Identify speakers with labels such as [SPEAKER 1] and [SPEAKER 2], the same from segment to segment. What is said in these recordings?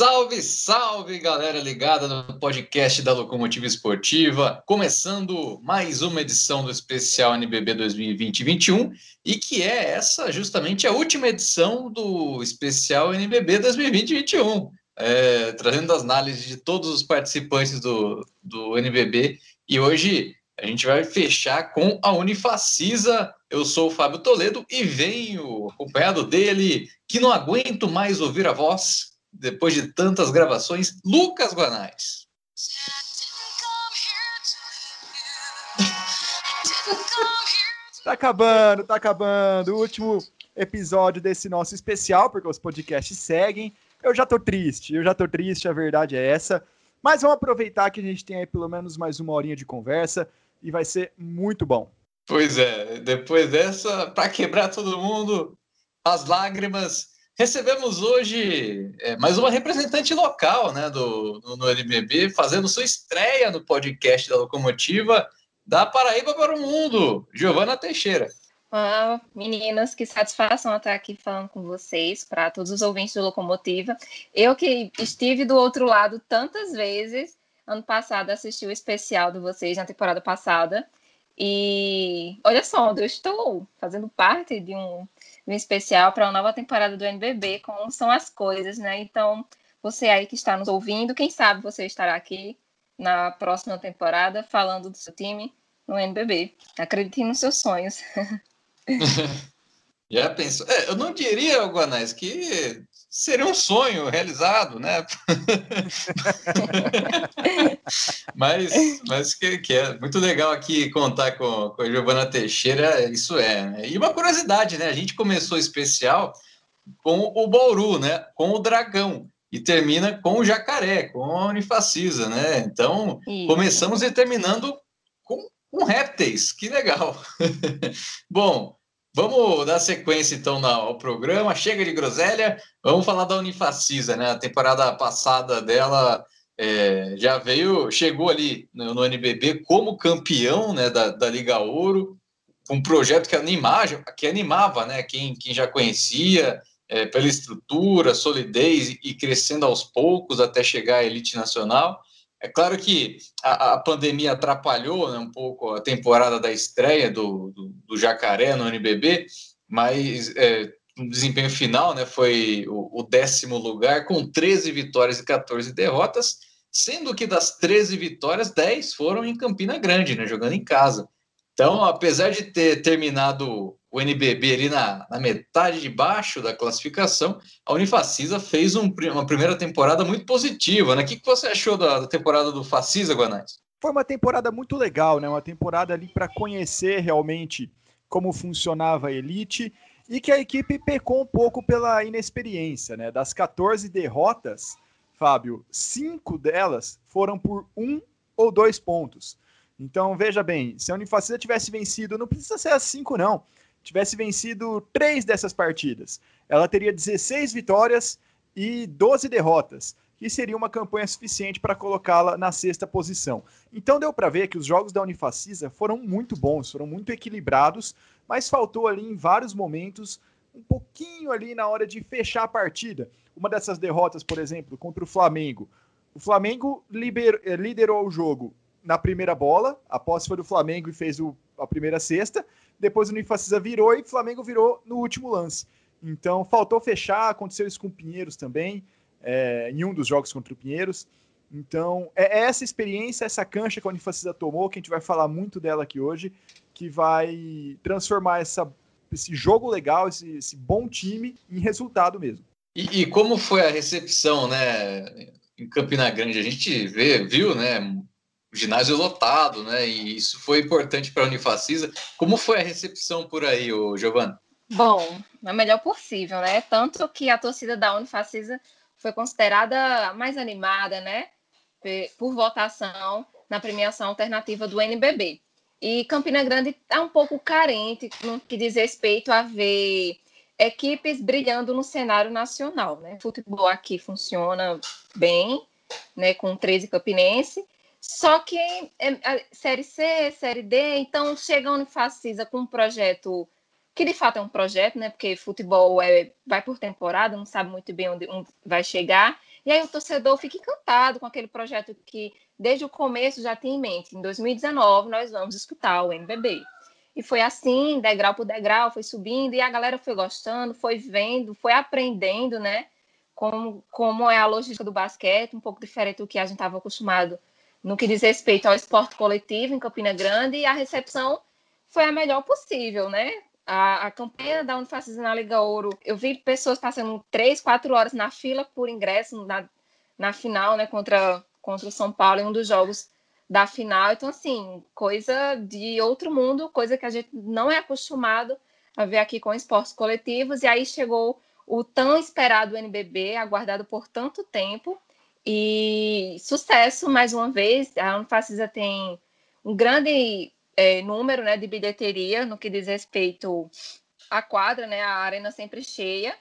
[SPEAKER 1] Salve, salve, galera ligada no podcast da Locomotiva Esportiva, começando mais uma edição do especial NBB 2020-21 e que é essa justamente a última edição do especial NBB 2020-21, é, trazendo as análises de todos os participantes do, do NBB e hoje a gente vai fechar com a Unifacisa. Eu sou o Fábio Toledo e venho acompanhado dele, que não aguento mais ouvir a voz depois de tantas gravações, Lucas Guanais.
[SPEAKER 2] Tá acabando, tá acabando. O último episódio desse nosso especial, porque os podcasts seguem. Eu já tô triste, eu já tô triste, a verdade é essa. Mas vamos aproveitar que a gente tem aí pelo menos mais uma horinha de conversa e vai ser muito bom.
[SPEAKER 1] Pois é, depois dessa, para quebrar todo mundo, as lágrimas Recebemos hoje é, mais uma representante local né, do, no, NBB, fazendo sua estreia no podcast da Locomotiva da Paraíba para o Mundo, Giovana Teixeira.
[SPEAKER 3] Olá, meninas, que satisfação estar aqui falando com vocês, para todos os ouvintes do Locomotiva. Eu que estive do outro lado tantas vezes, ano passado assisti o especial de vocês na temporada passada, e olha só, eu estou fazendo parte de um especial para a nova temporada do NBB, como são as coisas, né? Então, você aí que está nos ouvindo, quem sabe você estará aqui na próxima temporada falando do seu time no NBB. Acredite nos seus sonhos.
[SPEAKER 1] Já pensou? É, eu não diria, Guanais, que seria um sonho realizado, né? mas mas que, que, é muito legal aqui contar com, com a Giovana Teixeira, isso é. Né? E uma curiosidade, né? A gente começou especial com o Bauru, né? Com o Dragão. E termina com o Jacaré, com a Unifacisa, né? Então, isso. começamos e terminando com, com répteis. Que legal. Bom, Vamos dar sequência então ao programa. Chega de groselha. Vamos falar da Unifacisa, né? A temporada passada dela é, já veio, chegou ali no, no, NBB como campeão né, da, da Liga Ouro, um projeto que animava, que animava né, quem, quem já conhecia, é, pela estrutura, solidez e, crescendo aos poucos até chegar à elite nacional. É claro que a, a pandemia atrapalhou né, um pouco a temporada da estreia do, do, do Jacaré no NBB, mas é, o desempenho final né, foi o, o, décimo lugar, com 13 vitórias e 14 derrotas, sendo que das 13 vitórias, 10 foram em Campina Grande, né, jogando em casa. Então, apesar de ter terminado o NBB ali na, na, metade de baixo da classificação, a Unifacisa fez um, uma primeira temporada muito positiva, né? O que, que você achou da, da temporada do Facisa, Guanais?
[SPEAKER 2] Foi uma temporada muito legal, né? Uma temporada ali para conhecer realmente como funcionava a elite e que a equipe pecou um pouco pela inexperiência, né? Das 14 derrotas, Fábio, cinco delas foram por um ou dois pontos. Então, veja bem, se a Unifacisa tivesse vencido, não precisa ser as cinco, não tivesse vencido três dessas partidas, ela teria 16 vitórias e 12 derrotas, que seria uma campanha suficiente para colocá-la na sexta posição. Então deu para ver que os jogos da Unifacisa foram muito bons, foram muito equilibrados, mas faltou ali em vários momentos um pouquinho ali na hora de fechar a partida. Uma dessas derrotas, por exemplo, contra o Flamengo. O Flamengo eh, liderou o jogo na primeira bola, a posse foi do Flamengo e fez o, a primeira cesta, depois o Unifacisa virou e o Flamengo virou no último lance. Então faltou fechar, aconteceu isso com o Pinheiros também, é, em um dos jogos contra o Pinheiros. Então é, é essa experiência, essa cancha que a Unifacisa tomou, que a gente vai falar muito dela aqui hoje, que vai transformar essa, esse jogo legal, esse, esse bom time, em resultado mesmo.
[SPEAKER 1] E, e, como foi a recepção, né, em Campina Grande? A gente vê, viu, né, ginásio lotado, né? E isso foi importante para a Unifacisa. Como foi a recepção por aí, o Giovanni?
[SPEAKER 3] Bom, a melhor possível, né? Tanto que a torcida da Unifacisa foi considerada mais animada, né? Por votação na premiação alternativa do NBB. E Campina Grande está um pouco carente no que diz respeito a ver equipes brilhando no cenário nacional, né? O futebol aqui funciona bem, né? Com 13 campinense só que é, série C, série D, então chega a Unifacisa com um projeto que de fato é um projeto, né? Porque futebol é, vai por temporada, não sabe muito bem onde, onde vai chegar. E aí o torcedor fica encantado com aquele projeto que, desde o começo, já tem em mente. Em 2019, nós vamos disputar o NBB. E foi assim, degrau por degrau, foi subindo, e a galera foi gostando, foi vendo, foi aprendendo, né? Como, como é a logística do basquete, um pouco diferente do que a gente estava acostumado no que diz respeito ao esporte coletivo em Campina Grande, e a recepção foi a melhor possível, né? A, a campanha da Unifacisa na Liga Ouro, eu vi pessoas passando três, quatro horas na fila por ingresso na, na final, né, contra, contra o São Paulo, em um dos jogos da final. Então, assim, coisa de outro mundo, coisa que a gente não é acostumado a ver aqui com esportes coletivos. E aí chegou o tão esperado NBB, aguardado por tanto tempo. E sucesso mais uma vez. A Unifacisa tem um grande é, número né, de bilheteria no que diz respeito à quadra, né? A arena sempre cheia.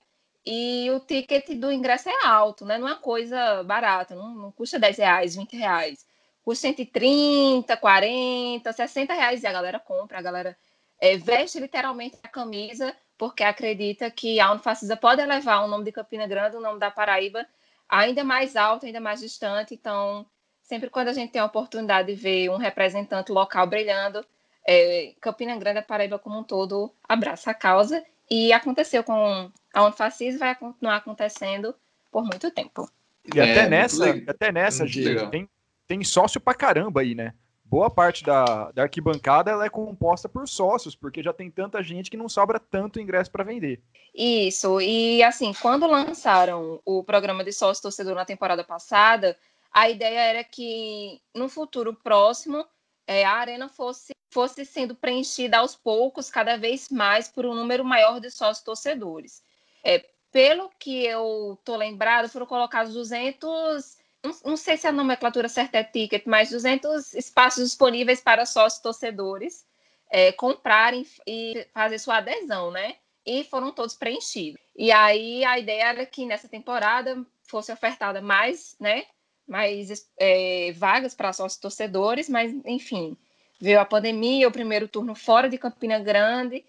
[SPEAKER 3] E o ticket do ingresso é alto, né? Não é uma coisa barata, não, não custa 10 reais, 20 reais. Custa 130, 40, 60 reais e a galera compra, a galera é, veste literalmente a camisa porque acredita que a Unifacisa pode elevar o nome de Campina Grande, o nome da Paraíba, ainda mais alto, ainda mais distante. Então, sempre quando a gente tem a oportunidade de ver um representante local brilhando, é, Campina Grande, a Paraíba como um todo, abraça a causa. E aconteceu com a Unfacis vai continuar acontecendo por muito tempo.
[SPEAKER 2] E até é, nessa, até nessa, G, tem, tem sócio pra caramba aí, né? Boa parte da, da arquibancada ela é composta por sócios, porque já tem tanta gente que não sobra tanto ingresso para vender.
[SPEAKER 3] Isso, e assim, quando lançaram o programa de sócio torcedor na temporada passada, a ideia era que no futuro próximo é, a arena fosse, fosse sendo preenchida aos poucos, cada vez mais, por um número maior de sócios torcedores. É, pelo que eu tô lembrado, foram colocados 200, não, sei se a nomenclatura certa é ticket, mas 200 espaços disponíveis para sócios torcedores é, comprarem e fazer sua adesão, né? E foram todos preenchidos. E aí a ideia era que nessa temporada fosse ofertada mais, né? Mais é, vagas para sócios torcedores, mas enfim, veio a pandemia, o primeiro turno fora de Campina Grande.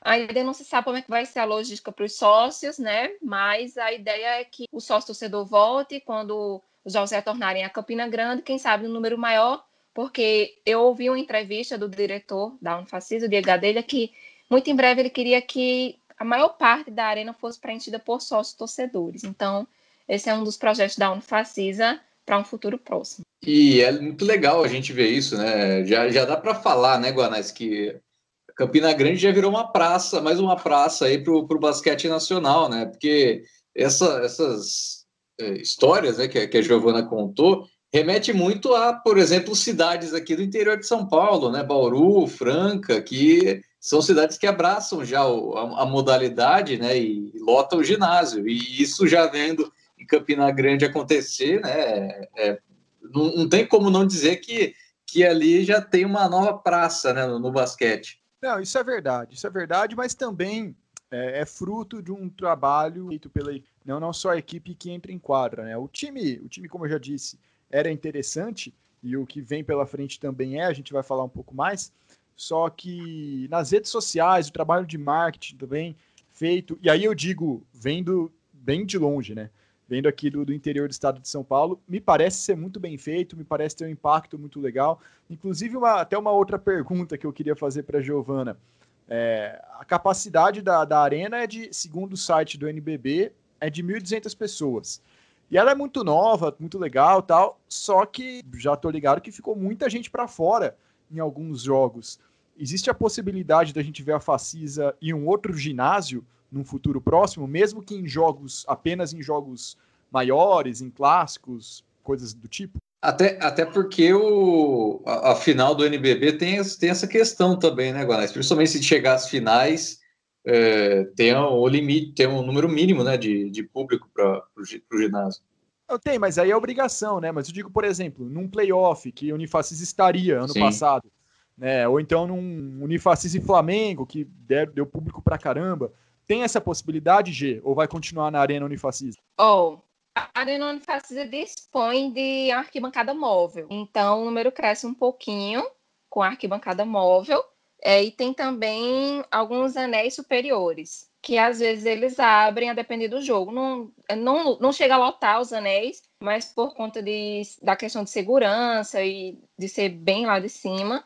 [SPEAKER 3] Ainda não se sabe como é que vai ser a logística para os sócios, né? Mas a ideia é que o sócio torcedor volte quando os jogos retornarem a Campina Grande, quem sabe um número maior, porque eu ouvi uma entrevista do diretor da Unfacis, o Diego Gadelha, que muito em breve ele queria que a maior parte da arena fosse preenchida por sócios torcedores. Então, esse é um dos projetos da Unfacisa para um futuro próximo.
[SPEAKER 1] E é muito legal a gente ver isso, né? Já, já dá para falar, né, Guanais, que Campina Grande já virou uma praça, mais uma praça aí para o basquete nacional, né? Porque essa, essas histórias né, que, que a Giovana contou remete muito a, por exemplo, cidades aqui do interior de São Paulo, né? Bauru, Franca, que são cidades que abraçam já o, a, a, modalidade, né? E, e lotam o ginásio. E isso já vendo em Campina Grande acontecer, né? É, é não, não, tem como não dizer que, que ali já tem uma nova praça né, no, no basquete.
[SPEAKER 2] Não, isso é verdade, isso é verdade, mas também é, é, fruto de um trabalho feito pela não, não só a equipe que entra em quadra, né? O time, o time, como eu já disse, era interessante e o que vem pela frente também é, a gente vai falar um pouco mais. Só que nas redes sociais, o trabalho de marketing também feito, e aí eu digo, vendo bem de longe, né? Vendo aqui do, do interior do estado de São Paulo, me parece ser muito bem feito, me parece ter um impacto muito legal. Inclusive, uma, até uma outra pergunta que eu queria fazer para a Giovana. É, a capacidade da, da arena é de, segundo o site do NBB, é de 1.200 pessoas. E ela é muito nova, muito legal tal, só que já tô ligado que ficou muita gente para fora em alguns jogos. Existe a possibilidade da gente ver a Facisa em um outro ginásio num futuro próximo, mesmo que em jogos, apenas em jogos maiores, em clássicos, coisas do tipo?
[SPEAKER 1] Até, até porque o, a, a, final do NBB tem, tem essa questão também, né, Guanais? Principalmente se chegar às finais, é, tem o limite, tem um número mínimo né, de, de público para o ginásio.
[SPEAKER 2] Eu tenho, mas aí é obrigação, né? Mas eu digo, por exemplo, num playoff que o Unifacis estaria ano Sim. passado, né? Ou então num Unifacis e Flamengo, que der, deu público pra caramba. Tem essa possibilidade, G? Ou vai continuar na Arena Unifacis?
[SPEAKER 3] Oh, a Arena Unifacisa dispõe de arquibancada móvel. Então, o número cresce um pouquinho com a arquibancada móvel, É, e tem também alguns anéis superiores, que às vezes eles abrem a depender do jogo. Não, não, não chega a lotar os anéis, mas por conta de, da questão de segurança e de ser bem lá de cima.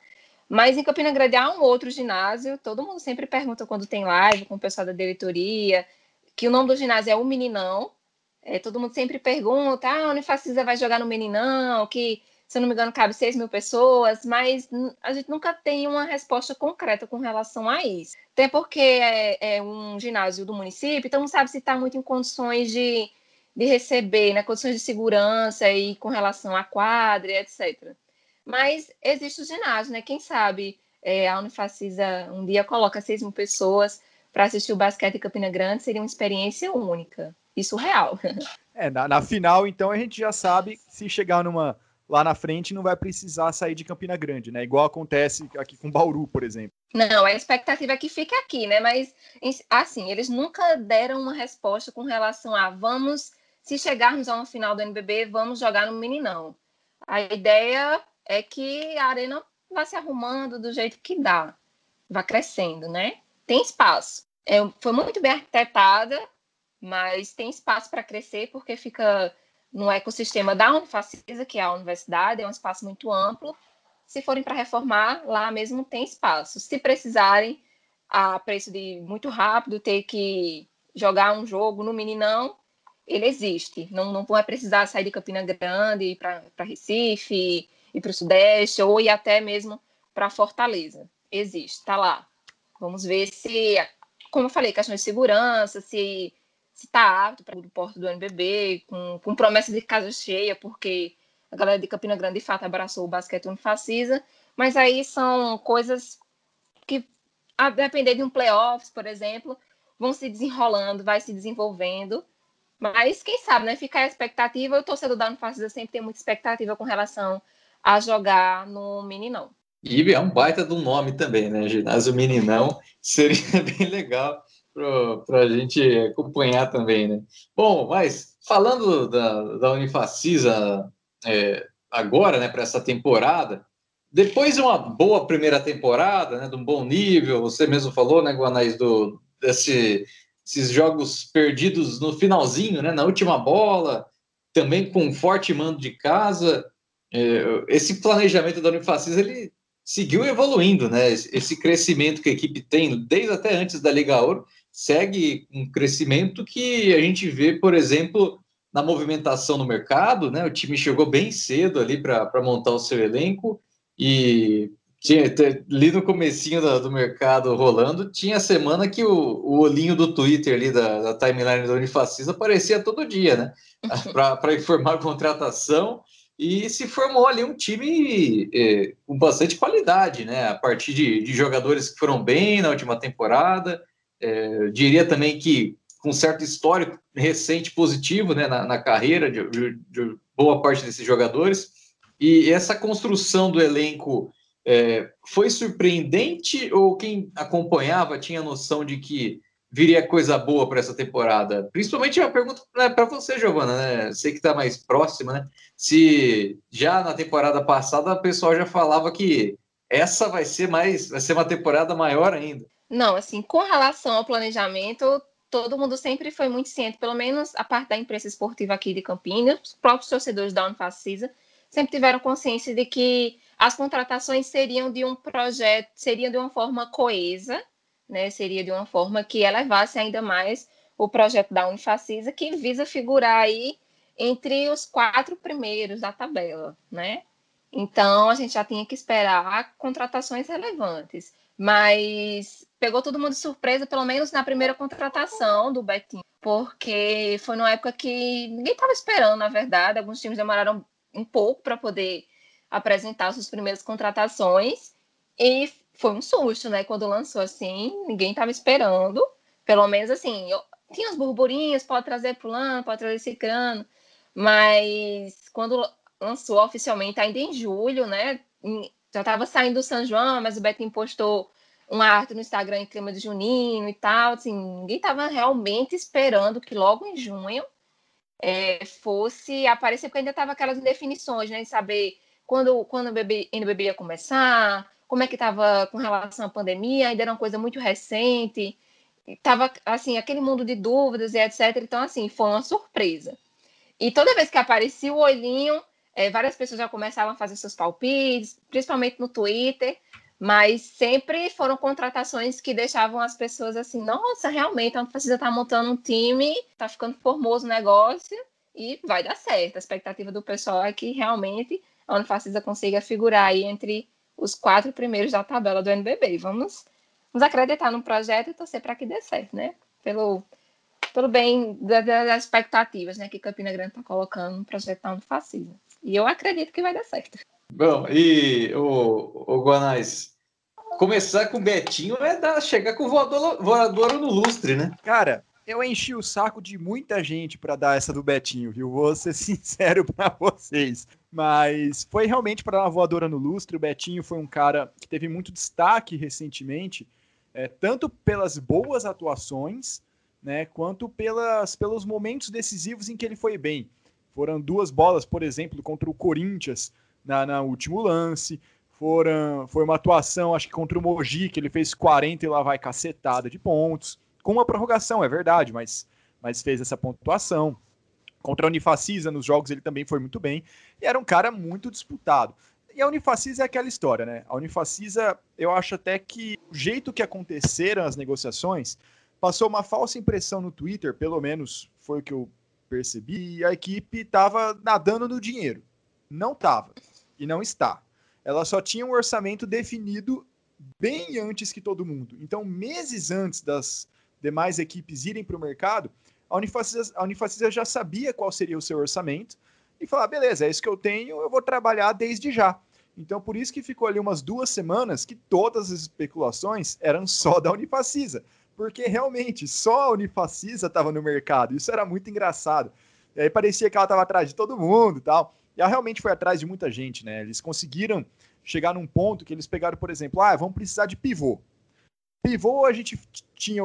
[SPEAKER 3] Mas em Campina Grande há um outro ginásio, todo mundo sempre pergunta quando tem live com o pessoal da diretoria, que o nome do ginásio é o Meninão. É, todo mundo sempre pergunta, ah, a Unifacisa vai jogar no Meninão, que se não me engano, cabe 6 mil pessoas, mas a gente nunca tem uma resposta concreta com relação a isso. Até porque é, é um ginásio do município, então não sabe se está muito em condições de, de receber, né, condições de segurança e com relação à quadra, etc. Mas existe o ginásio, né? Quem sabe é, a Unifacisa um dia coloca 6 mil pessoas para assistir o basquete em Campina Grande, seria uma experiência única e surreal.
[SPEAKER 2] É, na, na final, então, a gente já sabe se chegar numa lá na frente não vai precisar sair de Campina Grande, né? Igual acontece aqui com Bauru, por exemplo.
[SPEAKER 3] Não, a expectativa é que fique aqui, né? Mas assim, eles nunca deram uma resposta com relação a vamos, se chegarmos a uma final do NBB, vamos jogar no Meninão. A ideia é que a arena vá se arrumando do jeito que dá, vá crescendo, né? Tem espaço. É, foi muito bem arquitetada, mas tem espaço para crescer porque fica no ecossistema da Unifacisa, que é a universidade, é um espaço muito amplo. Se forem para reformar, lá mesmo tem espaço. Se precisarem, a preço de muito rápido, ter que jogar um jogo no Meninão, ele existe. Não, não vai precisar sair de Campina Grande, ir para Recife, ir para o Sudeste, ou ir até mesmo para Fortaleza. Existe, está lá. Vamos ver se, como eu falei, questão de segurança, se se está apto para o porto do NBB, com, com promessa de casa cheia, porque a galera de Campina Grande, de fato, abraçou o basquete unifacisa, mas aí são coisas que, a depender de um playoffs, por exemplo, vão se desenrolando, vai se desenvolvendo, mas quem sabe, né? Fica a expectativa, o torcedor da Unifacisa sempre tem muita expectativa com relação a jogar no Meninão.
[SPEAKER 1] E é um baita do nome também, né? Ginásio Meninão seria bem legal para a gente acompanhar também, né? Bom, mas falando da, da Unifacisa é, agora, né, para essa temporada, depois de uma boa primeira temporada, né, de um bom nível, você mesmo falou, né, Guanais, do, desse, jogos perdidos no finalzinho, né, na última bola, também com um forte mando de casa, é, esse planejamento da Unifacisa, ele seguiu evoluindo, né, esse crescimento que a equipe tem, desde até antes da Liga Ouro, segue um crescimento que a gente vê, por exemplo, na movimentação no mercado, né? O time chegou bem cedo ali para montar o seu elenco e tinha ali no comecinho do, do, mercado rolando, tinha semana que o, o olhinho do Twitter ali da, da timeline do Unifacisa aparecia todo dia, né? para informar a contratação e se formou ali um time é, com bastante qualidade, né? A partir de, de jogadores que foram bem na última temporada, é, diria também que com certo histórico recente positivo né, na, na carreira de, de, de, boa parte desses jogadores. E essa construção do elenco é, foi surpreendente ou quem acompanhava tinha noção de que viria coisa boa para essa temporada? Principalmente a pergunta né, para você, Giovana, né? Sei que está mais próxima, né? Se já na temporada passada o pessoal já falava que essa vai ser mais, vai ser uma temporada maior ainda.
[SPEAKER 3] Não, assim, com relação ao planejamento, todo mundo sempre foi muito ciente, pelo menos a parte da imprensa esportiva aqui de Campinas, os próprios torcedores da Unifacisa sempre tiveram consciência de que as contratações seriam de um projeto, seriam de uma forma coesa, né? Seria de uma forma que elevasse ainda mais o projeto da Unifacisa, que visa figurar aí entre os quatro primeiros da tabela, né? Então a gente já tinha que esperar contratações relevantes mas pegou todo mundo de surpresa, pelo menos na primeira contratação do Betinho, porque foi numa época que ninguém estava esperando, na verdade. Alguns times demoraram um pouco para poder apresentar suas primeiras contratações e foi um susto, né? Quando lançou assim, ninguém estava esperando. Pelo menos assim, eu, tinha uns burburinhos, pode trazer fulano, pode trazer esse crano, mas quando lançou oficialmente ainda em julho, né? Já estava saindo do São João, mas o Betinho postou uma arte no Instagram em clima de junino e tal, assim, ninguém estava realmente esperando que logo em junho é, fosse aparecer, porque ainda estava aquelas indefinições, né, de saber quando, quando o NBB ia começar, como é que estava com relação à pandemia, ainda era uma coisa muito recente, estava assim, aquele mundo de dúvidas e etc. Então, assim, foi uma surpresa. E toda vez que aparecia o olhinho, é, várias pessoas já começavam a fazer seus palpites, principalmente no Twitter, mas sempre foram contratações que deixavam as pessoas assim, nossa, realmente, a precisa estar tá montando um time, está ficando formoso o negócio e vai dar certo. A expectativa do pessoal é que realmente a Unifacisa consiga figurar aí entre os quatro primeiros da tabela do NBB. Vamos, vamos acreditar no projeto e torcer para que dê certo, né? Pelo, pelo bem das expectativas né, que Campina Grande está colocando no projeto da Unifacisa. E eu acredito que vai dar certo.
[SPEAKER 1] Bom, e o, o Guanais, começar com o Betinho é dar, chegar com o voador, voador no lustre, né?
[SPEAKER 2] Cara, eu enchi o saco de muita gente para dar essa do Betinho, viu? Vou ser sincero para vocês. Mas foi realmente para dar uma voadora no lustre. O Betinho foi um cara que teve muito destaque recentemente, é, tanto pelas boas atuações, né, quanto pelas, pelos momentos decisivos em que ele foi bem. Foram duas bolas, por exemplo, contra o Corinthians na, na último lance. Foram, foi uma atuação, acho que contra o Mogi, que ele fez 40 e lá vai cacetada de pontos. Com uma prorrogação, é verdade, mas, mas fez essa pontuação. Contra a Unifacisa, nos jogos ele também foi muito bem. E era um cara muito disputado. E a Unifacisa é aquela história, né? A Unifacisa, eu acho até que o jeito que aconteceram as negociações passou uma falsa impressão no Twitter, pelo menos foi o que eu percebi, a equipe estava nadando no dinheiro. Não estava e não está. Ela só tinha um orçamento definido bem antes que todo mundo. Então, meses antes das demais equipes irem para o mercado, a Unifacisa, a Unifacisa já sabia qual seria o seu orçamento e falar: beleza, é isso que eu tenho, eu vou trabalhar desde já. Então, por isso que ficou ali umas duas semanas que todas as especulações eram só da Unifacisa, porque realmente só a Unifacisa estava no mercado. Isso era muito engraçado. E aí parecia que ela estava atrás de todo mundo e tal. E ela realmente foi atrás de muita gente, né? Eles conseguiram chegar num ponto que eles pegaram, por exemplo, ah, vamos precisar de pivô. Pivô a gente tinha,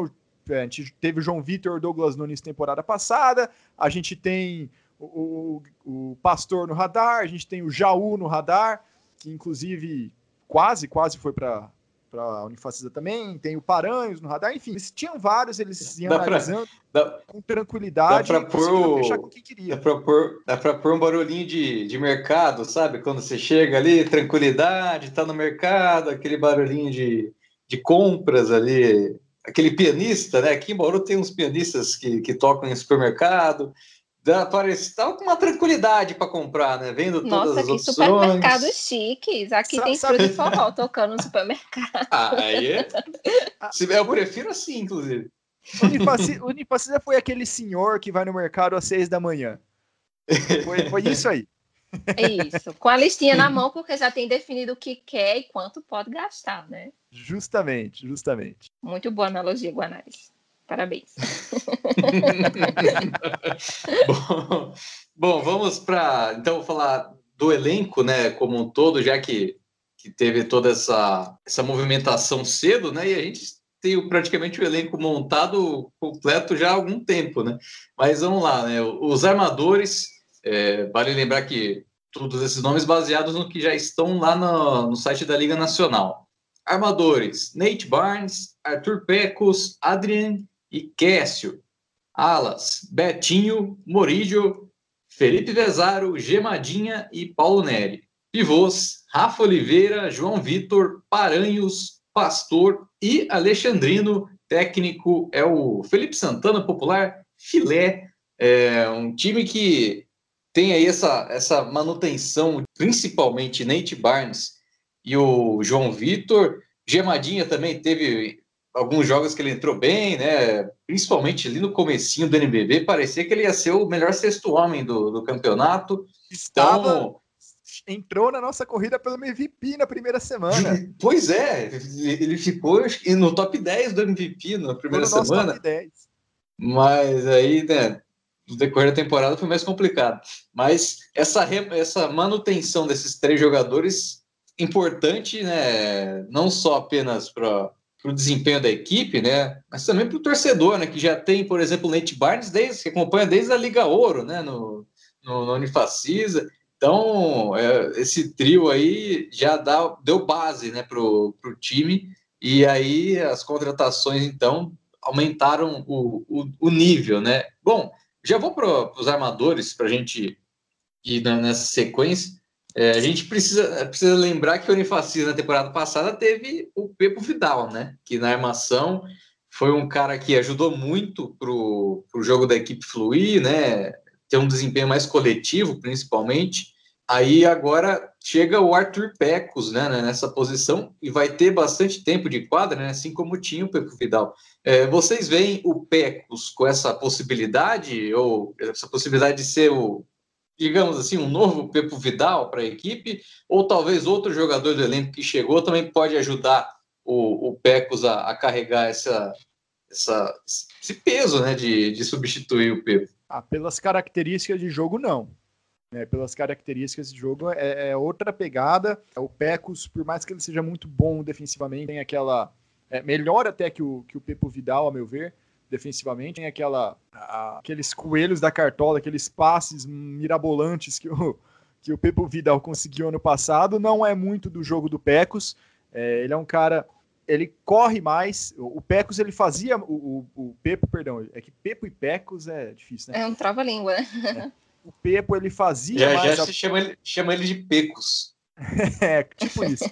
[SPEAKER 2] é, a gente teve o João Vitor Douglas Nunes temporada passada, a gente tem o, o, o Pastor no radar, a gente tem o Jaú no radar, que inclusive quase, quase foi para para a Unifacisa também, tem o Paranhos no radar, enfim, eles tinham vários, eles iam dá analisando pra, dá, com tranquilidade
[SPEAKER 1] dá pôr, fechar com quem queria. Dá para pôr, dá pôr um barulhinho de, de mercado, sabe? Quando você chega ali, tranquilidade, está no mercado, aquele barulhinho de, de compras ali, aquele pianista, né? Aqui em Bauru tem uns pianistas que, que tocam em supermercado, Dá, parece, tá com uma tranquilidade para comprar, né? Vendo todas
[SPEAKER 3] Nossa,
[SPEAKER 1] as opções.
[SPEAKER 3] Nossa, que supermercados chiques. Aqui sabe, tem sabe... de forró tocando no supermercado.
[SPEAKER 1] Ah, aí é... Eu prefiro assim, inclusive.
[SPEAKER 2] O Unifacisa foi aquele senhor que vai no mercado às seis da manhã. Foi, foi isso aí.
[SPEAKER 3] É isso. Com a listinha na mão, porque já tem definido o que quer e quanto pode gastar, né?
[SPEAKER 2] Justamente, justamente.
[SPEAKER 3] Muito boa analogia, Guanais. Parabéns.
[SPEAKER 1] bom, bom, vamos para então falar do elenco, né, como um todo, já que, que teve toda essa, essa movimentação cedo, né, e a gente tem praticamente o elenco montado completo já há algum tempo, né? Mas vamos lá, né? Os armadores, é, vale lembrar que todos esses nomes baseados no que já estão lá no, no site da Liga Nacional. Armadores: Nate Barnes, Arthur Pecos, Adrian e Kécio. Alas, Betinho, Morídio, Felipe Vezaro, Gemadinha e Paulo Neri. Pivôs, Rafa Oliveira, João Vitor, Paranhos, Pastor e Alexandrino. Técnico é o Felipe Santana, popular Filé. É um time que tem aí essa, essa manutenção, principalmente Nate Barnes e o João Vitor. Gemadinha também teve alguns jogos que ele entrou bem, né? Principalmente ali no comecinho do NBB, parecia que ele ia ser o melhor sexto homem do, do campeonato.
[SPEAKER 2] Estava, então, entrou na nossa corrida pelo MVP na primeira semana.
[SPEAKER 1] Pois é, ele ficou no top 10 do MVP na primeira no semana. Mas aí, né, no decorrer da temporada foi mais complicado. Mas essa, essa manutenção desses três jogadores importante, né, não só apenas para para o desempenho da equipe, né? Mas também para o torcedor, né? Que já tem, por exemplo, o Nate Barnes, desde, que acompanha desde a Liga Ouro, né? No, no, no Unifacisa. Então, é, esse trio aí já dá, deu base né, para o time, e aí as contratações, então, aumentaram o, o, o nível, né? Bom, já vou para os armadores, para a gente ir nessa sequência. É, a gente precisa, precisa lembrar que o Unifacis na temporada passada teve o Pepo Vidal, né? Que na armação foi um cara que ajudou muito para o jogo da equipe fluir, né? Ter um desempenho mais coletivo, principalmente. Aí agora chega o Arthur Pecos né, né, nessa posição e vai ter bastante tempo de quadra, né, assim como tinha o Pepo Vidal. É, vocês veem o Pecos com essa possibilidade, ou essa possibilidade de ser o, digamos assim, um novo Pepo Vidal para a equipe, ou talvez outro jogador do elenco que chegou também pode ajudar o, o Pecos a, a carregar essa, essa, esse peso né, de, de substituir o Pepo?
[SPEAKER 2] Ah, pelas características de jogo, não. É, pelas características de jogo, é, é, outra pegada. O Pecos, por mais que ele seja muito bom defensivamente, tem aquela. É, melhor até que o, que o Pepo Vidal, a meu ver, defensivamente. Tem aquela, a, aqueles coelhos da cartola, aqueles passes mirabolantes que o, que o Pepo Vidal conseguiu ano passado. Não é muito do jogo do Pecos. É, ele é um cara ele corre mais. O Pecos ele fazia o, o, o, Pepo, perdão, é que Pepo e Pecos é difícil, né?
[SPEAKER 3] É um trava-língua. Né?
[SPEAKER 2] É. O Pepo ele fazia
[SPEAKER 1] já, mais. Já a... se chama ele, chama ele de Pecos.
[SPEAKER 2] é, tipo isso.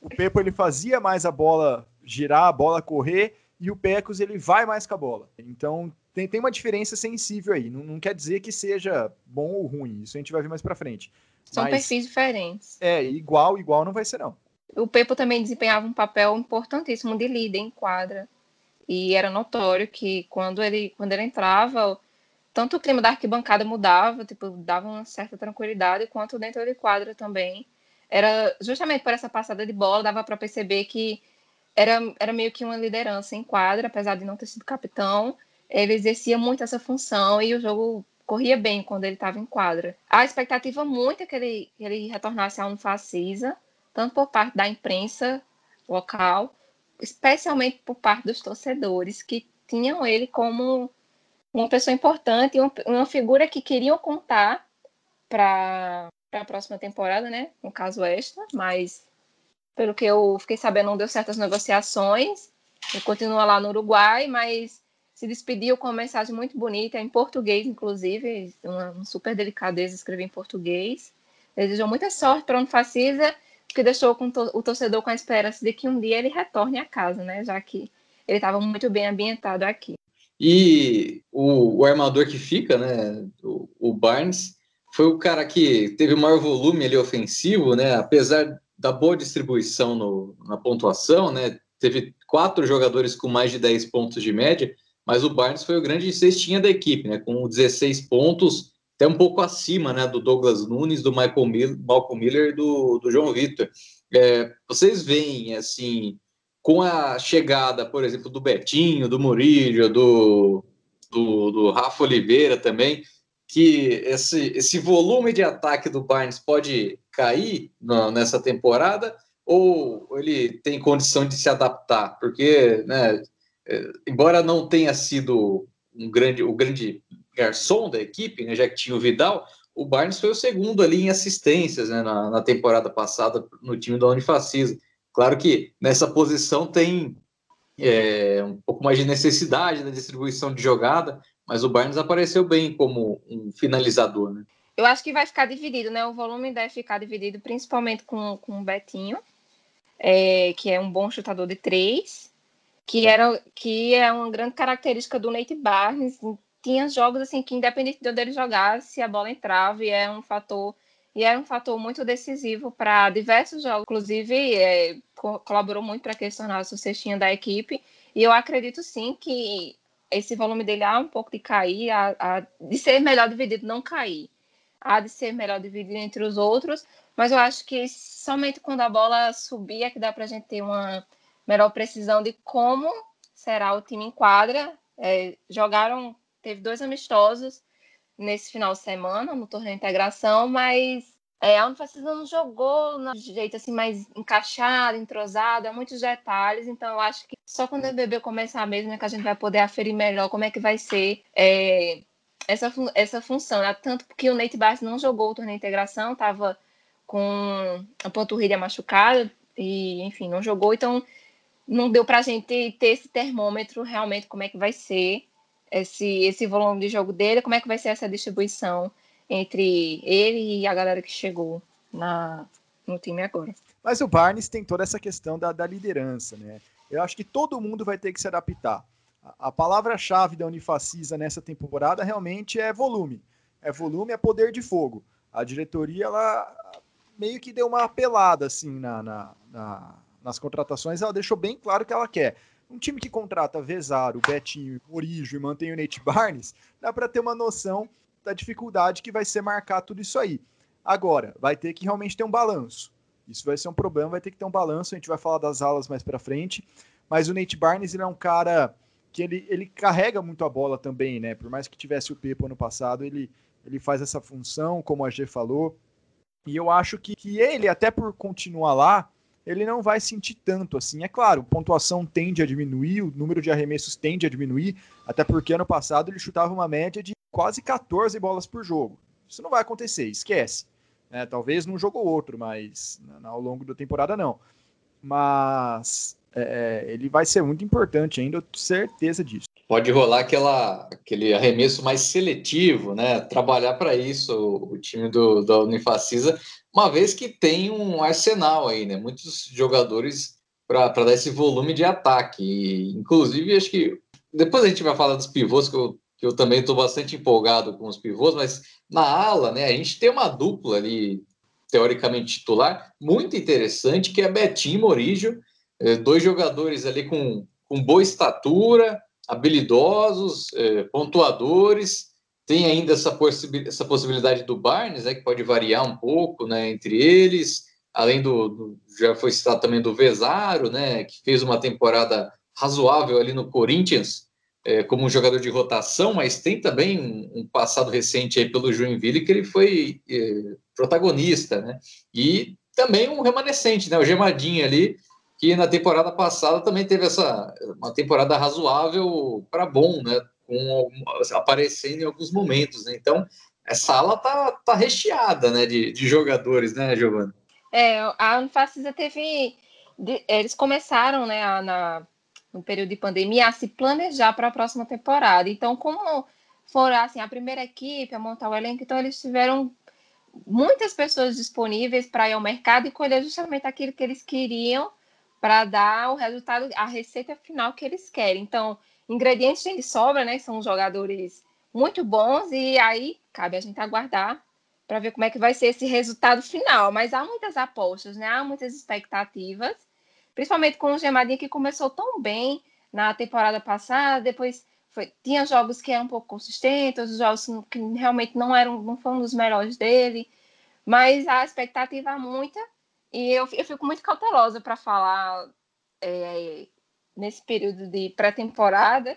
[SPEAKER 2] O Pepo ele fazia mais a bola girar, a bola correr, e o Pecos ele vai mais com a bola. Então tem, tem uma diferença sensível aí. Não, não quer dizer que seja bom ou ruim. Isso a gente vai ver mais para frente.
[SPEAKER 3] São Mas, perfis diferentes.
[SPEAKER 2] É, igual, igual não vai ser, não.
[SPEAKER 3] O Pepo também desempenhava um papel importantíssimo de líder em quadra. E era notório que quando ele, quando ele entrava, tanto o clima da arquibancada mudava, tipo, dava uma certa tranquilidade, quanto dentro de quadra também. Era justamente por essa passada de bola, dava para perceber que era, era meio que uma liderança em quadra, apesar de não ter sido capitão. Ele exercia muito essa função e o jogo corria bem quando ele estava em quadra. A expectativa muito é que ele, que ele retornasse a um Facisa, tanto por parte da imprensa local, especialmente por parte dos torcedores, que tinham ele como uma pessoa importante, uma figura que queriam contar para a próxima temporada, né? No caso extra, mas pelo que eu fiquei sabendo, não deu certas negociações. Ele continua lá no Uruguai, mas se despediu com uma mensagem muito bonita, em português, inclusive, uma, super delicadeza escrever em português. Desejou muita sorte para o Facisa, que deixou o torcedor com a esperança de que um dia ele retorne a casa, né? Já que ele estava muito bem ambientado aqui.
[SPEAKER 1] E o, o armador que fica, né, o, o, Barnes, foi o cara que teve o maior volume ali ofensivo, né, apesar da boa distribuição no, na pontuação, né, teve quatro jogadores com mais de 10 pontos de média, mas o Barnes foi o grande cestinha da equipe, né, com 16 pontos, até um pouco acima, né, do Douglas Nunes, do Michael Miller, Malcolm Miller e do, do João Vitor. É, vocês veem, assim, com a chegada, por exemplo, do Betinho, do Murillo, do, do, do Rafa Oliveira também, que esse, esse volume de ataque do Barnes pode cair no, nessa temporada ou ele tem condição de se adaptar? Porque, né, é, embora não tenha sido um grande, o grande garçom da equipe, né, já que tinha o Vidal, o Barnes foi o segundo ali em assistências né, na, na temporada passada no time da Unifacisa. Claro que nessa posição tem é, um pouco mais de necessidade da distribuição de jogada, mas o Barnes apareceu bem como um finalizador, né?
[SPEAKER 3] Eu acho que vai ficar dividido, né? O volume deve ficar dividido principalmente com, com o Betinho, é, que é um bom chutador de três, que, era, que é uma grande característica do Nate Barnes. Tinha jogos assim que, independente de onde ele jogasse, a bola entrava e é um fator e era um fator muito decisivo para diversos jogos, inclusive é, co colaborou muito para que ele se o da equipe. E eu acredito sim que esse volume dele há um pouco de cair, há, há, de ser melhor dividido, não cair. Há de ser melhor dividido entre os outros, mas eu acho que somente quando a bola subir é que dá para a gente ter uma melhor precisão de como será o time em quadra. É, jogaram, teve dois amistosos, nesse final de semana, no torneio de integração, mas é, a Unifacisa não jogou de jeito assim mais encaixado, entrosado, há muitos detalhes, então eu acho que só quando o bebê começar mesmo é que a gente vai poder aferir melhor como é que vai ser é, essa, essa função, né? tanto porque o Nate Barnes não jogou o torneio de integração, estava com a panturrilha machucada e, enfim, não jogou, então não deu para a gente ter esse termômetro realmente como é que vai ser esse, esse volume de jogo dele, como é que vai ser essa distribuição entre ele e a galera que chegou na, no time agora.
[SPEAKER 2] Mas o Barnes tem toda essa questão da, da liderança, né? Eu acho que todo mundo vai ter que se adaptar. A, palavra-chave da Unifacisa nessa temporada realmente é volume. É volume, é poder de fogo. A diretoria, ela meio que deu uma apelada, assim, na, na, na nas contratações. Ela deixou bem claro que ela quer. Um time que contrata Vezaro, Betinho, Orijo e mantém o Nate Barnes, dá para ter uma noção da dificuldade que vai ser marcar tudo isso aí. Agora, vai ter que realmente ter um balanço. Isso vai ser um problema, vai ter que ter um balanço. A gente vai falar das alas mais para frente. Mas o Nate Barnes ele é um cara que ele, ele carrega muito a bola também, né? Por mais que tivesse o Pepo ano passado, ele, ele faz essa função, como a G falou. E eu acho que, que ele, até por continuar lá, ele não vai sentir tanto assim. É claro, pontuação tende a diminuir, o número de arremessos tende a diminuir, até porque ano passado ele chutava uma média de quase 14 bolas por jogo. Isso não vai acontecer, esquece. É, talvez num jogo ou outro, mas ao longo da temporada não. Mas é, é, ele vai ser muito importante ainda, eu tenho certeza disso.
[SPEAKER 1] Pode rolar aquela, aquele arremesso mais seletivo, né? Trabalhar para isso o, o, time do, da Unifacisa, uma vez que tem um arsenal aí, né? Muitos jogadores para dar esse volume de ataque. E, inclusive, acho que depois a gente vai falar dos pivôs, que eu que eu também estou bastante empolgado com os pivôs, mas na ala, né, a gente tem uma dupla ali, teoricamente titular, muito interessante, que é Betinho Morígio, é, dois jogadores ali com, com boa estatura, habilidosos, é, pontuadores, tem ainda essa, essa possibilidade do Barnes, né, que pode variar um pouco né, entre eles, além do, do, já foi citado também do Vesaro, né, que fez uma temporada razoável ali no Corinthians, é, como um jogador de rotação, mas tem também um, passado recente aí pelo Joinville que ele foi é, protagonista, né? E também um remanescente, né? O Gemadinho ali, que na temporada passada também teve essa uma temporada razoável para bom, né? Com, aparecendo em alguns momentos, né? Então, essa ala tá, tá recheada, né? De, de jogadores, né, Giovana?
[SPEAKER 3] É, a Unfacisa teve. Eles começaram, né, na no período de pandemia, a se planejar para a próxima temporada. Então, como foram assim, a primeira equipe a montar o elenco, então eles tiveram muitas pessoas disponíveis para ir ao mercado e colher justamente aquilo que eles queriam para dar o resultado, a receita final que eles querem. Então, ingredientes de sobra, né? São jogadores muito bons e aí cabe a gente aguardar para ver como é que vai ser esse resultado final. Mas há muitas apostas, né? Há muitas expectativas principalmente com o Gemadinho que começou tão bem na temporada passada, depois foi, tinha jogos que eram um pouco consistentes, jogos que realmente não eram, não foram dos melhores dele, mas a expectativa é muita e eu, eu fico muito cautelosa para falar é, nesse período de pré-temporada,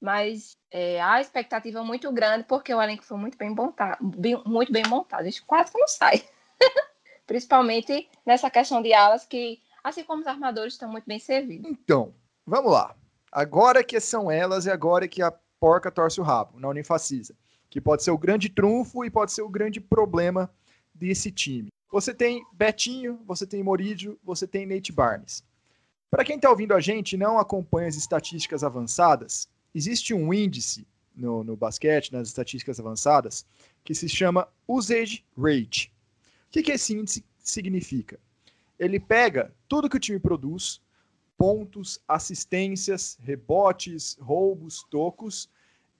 [SPEAKER 3] mas é, a expectativa muito grande porque o elenco foi muito bem montado, bem, muito bem montado, a gente quase que não sai, principalmente nessa questão de alas que assim como os armadores estão muito bem servidos.
[SPEAKER 2] Então, vamos lá. Agora que são elas e agora que a porca torce o rabo na Unifacisa, que pode ser o grande trunfo e pode ser o grande problema desse time. Você tem Betinho, você tem Morídio, você tem Nate Barnes. Para quem está ouvindo a gente e não acompanha as estatísticas avançadas, existe um índice no, no basquete, nas estatísticas avançadas, que se chama Usage Rate. O que, que esse índice significa? ele pega tudo que o time produz, pontos, assistências, rebotes, roubos, tocos,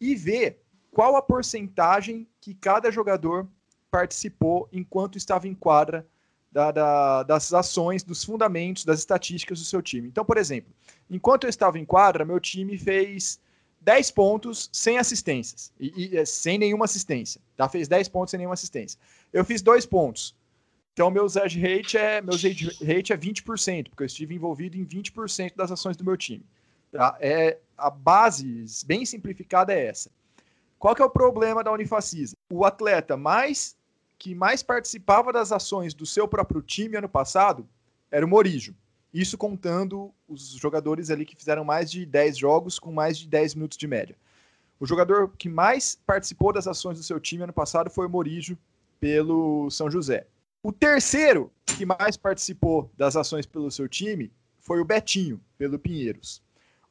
[SPEAKER 2] e vê qual a porcentagem que cada jogador participou enquanto estava em quadra da, da, das ações, dos fundamentos, das estatísticas do seu time. Então, por exemplo, enquanto eu estava em quadra, meu time fez 10 pontos sem assistências, e, e é, sem nenhuma assistência. Tá? Fez 10 pontos sem nenhuma assistência. Eu fiz dois pontos. Então, meu edge rate é, meu edge rate é 20%, porque eu estive envolvido em 20% das ações do meu time. Tá? É, a base, bem simplificada, é essa. Qual que é o problema da Unifacisa? O atleta mais que mais participava das ações do seu próprio time ano passado era o Morijo. Isso contando os jogadores ali que fizeram mais de 10 jogos com mais de 10 minutos de média. O jogador que mais participou das ações do seu time ano passado foi o Morijo, pelo São José. O terceiro que mais participou das ações pelo seu time foi o Betinho, pelo Pinheiros.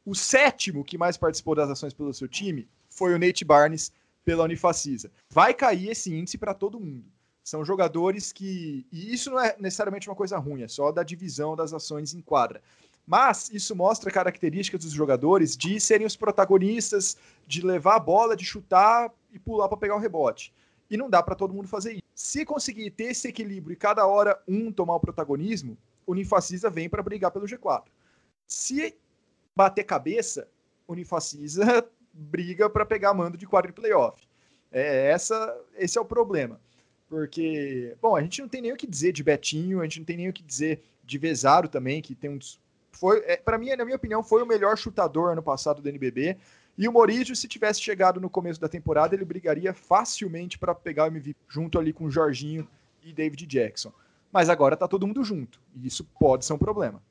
[SPEAKER 2] O sétimo que mais participou das ações pelo seu time foi o Nate Barnes, pela Unifacisa. Vai cair esse índice para todo mundo. São jogadores que. E isso não é necessariamente uma coisa ruim, é só da divisão das ações em quadra. Mas isso mostra características dos jogadores de serem os protagonistas, de levar a bola, de chutar e pular para pegar o rebote. E não dá para todo mundo fazer isso. Se conseguir ter esse equilíbrio e cada hora um tomar o protagonismo, o Unifacisa vem para brigar pelo G4. Se bater cabeça, o Unifacisa briga para pegar mando de quadro de playoff. É, essa, esse é o problema. Porque, bom, a gente não tem nem o que dizer de Betinho, a gente não tem nem o que dizer de Vezaro também, que tem um foi, é, para mim, na minha opinião, foi o melhor chutador ano passado do NBB. E o Morígio, se tivesse chegado no começo da temporada, ele brigaria facilmente para pegar o MVP junto ali com o Jorginho e David Jackson. Mas agora tá todo mundo junto, e isso pode ser um problema.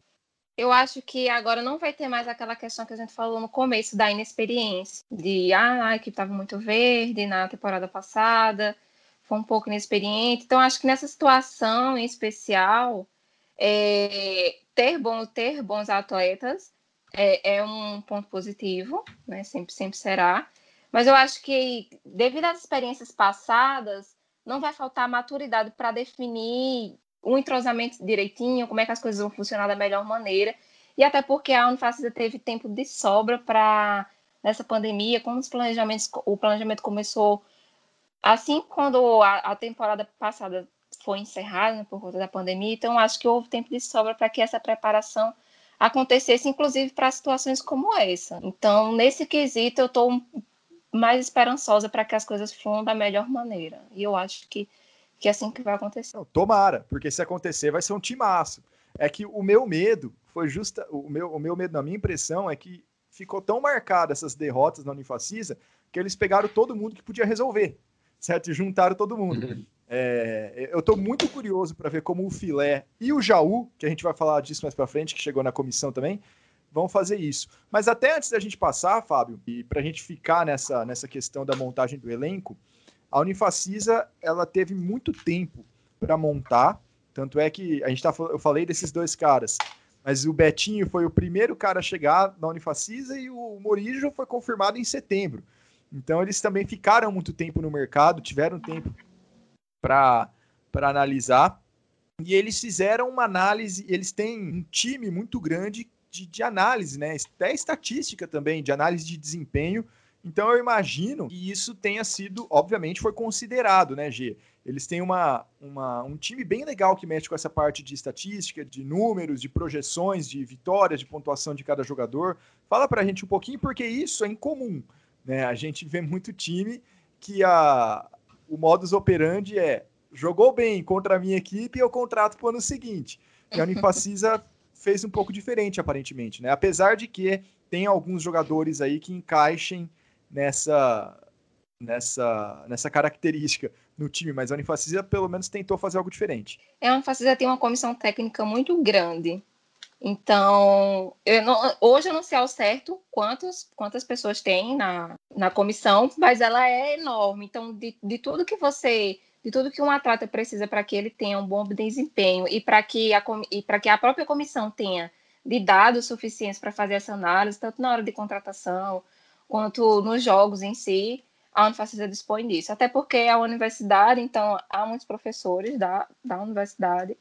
[SPEAKER 3] Eu acho que agora não vai ter mais aquela questão que a gente falou no começo da inexperiência, de ah, a equipe estava muito verde na temporada passada, foi um pouco inexperiente. Então, acho que nessa situação em especial, é, ter, bom, ter bons atletas é, é, um ponto positivo, né? Sempre, sempre será. Mas eu acho que, devido às experiências passadas, não vai faltar maturidade para definir um entrosamento direitinho, como é que as coisas vão funcionar da melhor maneira. E até porque a Unifacisa teve tempo de sobra para nessa pandemia, como os planejamentos, o planejamento começou assim quando a, a temporada passada foi encerrada né, por conta da pandemia, então acho que houve tempo de sobra para que essa preparação acontecesse, inclusive para situações como essa. Então, nesse quesito, eu estou mais esperançosa para que as coisas fluam da melhor maneira. E eu acho que, que é assim que vai acontecer. Não,
[SPEAKER 2] tomara, porque se acontecer vai ser um timaço. É que o meu medo foi justa. O meu, o meu medo, na minha impressão, é que ficou tão marcada essas derrotas na Unifacisa que eles pegaram todo mundo que podia resolver, certo? E juntaram todo mundo. É, eu estou muito curioso para ver como o Filé e o Jaú, que a gente vai falar disso mais para frente, que chegou na comissão também, vão fazer isso. Mas até antes da gente passar, Fábio, e para a gente ficar nessa, nessa questão da montagem do elenco, a Unifacisa ela teve muito tempo para montar, tanto é que a gente tá, eu falei desses dois caras, mas o Betinho foi o primeiro cara a chegar na Unifacisa e o Morijo foi confirmado em setembro. Então eles também ficaram muito tempo no mercado, tiveram tempo para analisar. E eles fizeram uma análise, eles têm um time muito grande de, de análise, né? Até estatística também, de análise de desempenho. Então eu imagino que isso tenha sido, obviamente, foi considerado, né, G? Eles têm uma, uma, um time bem legal que mexe com essa parte de estatística, de números, de projeções, de vitórias, de pontuação de cada jogador. Fala pra gente um pouquinho, porque isso é incomum. Né? A gente vê muito time que a, o modus operandi é jogou bem contra a minha equipe e eu contrato para o ano seguinte. E a Unifacisa fez um pouco diferente, aparentemente, né? Apesar de que tem alguns jogadores aí que encaixem nessa nessa nessa característica no time, mas a Unifacisa pelo menos tentou fazer algo diferente.
[SPEAKER 3] É, a Unifacisa tem uma comissão técnica muito grande. Então, eu não, hoje eu não sei ao certo quantos, quantas pessoas tem na, na comissão, mas ela é enorme. Então, de, de tudo que você, de tudo que um atleta precisa para que ele tenha um bom desempenho e para que, a, que a própria comissão tenha de dados suficientes para fazer essa análise, tanto na hora de contratação quanto nos jogos em si, a Unifacisa dispõe disso. Até porque é a universidade, então há muitos professores da, da universidade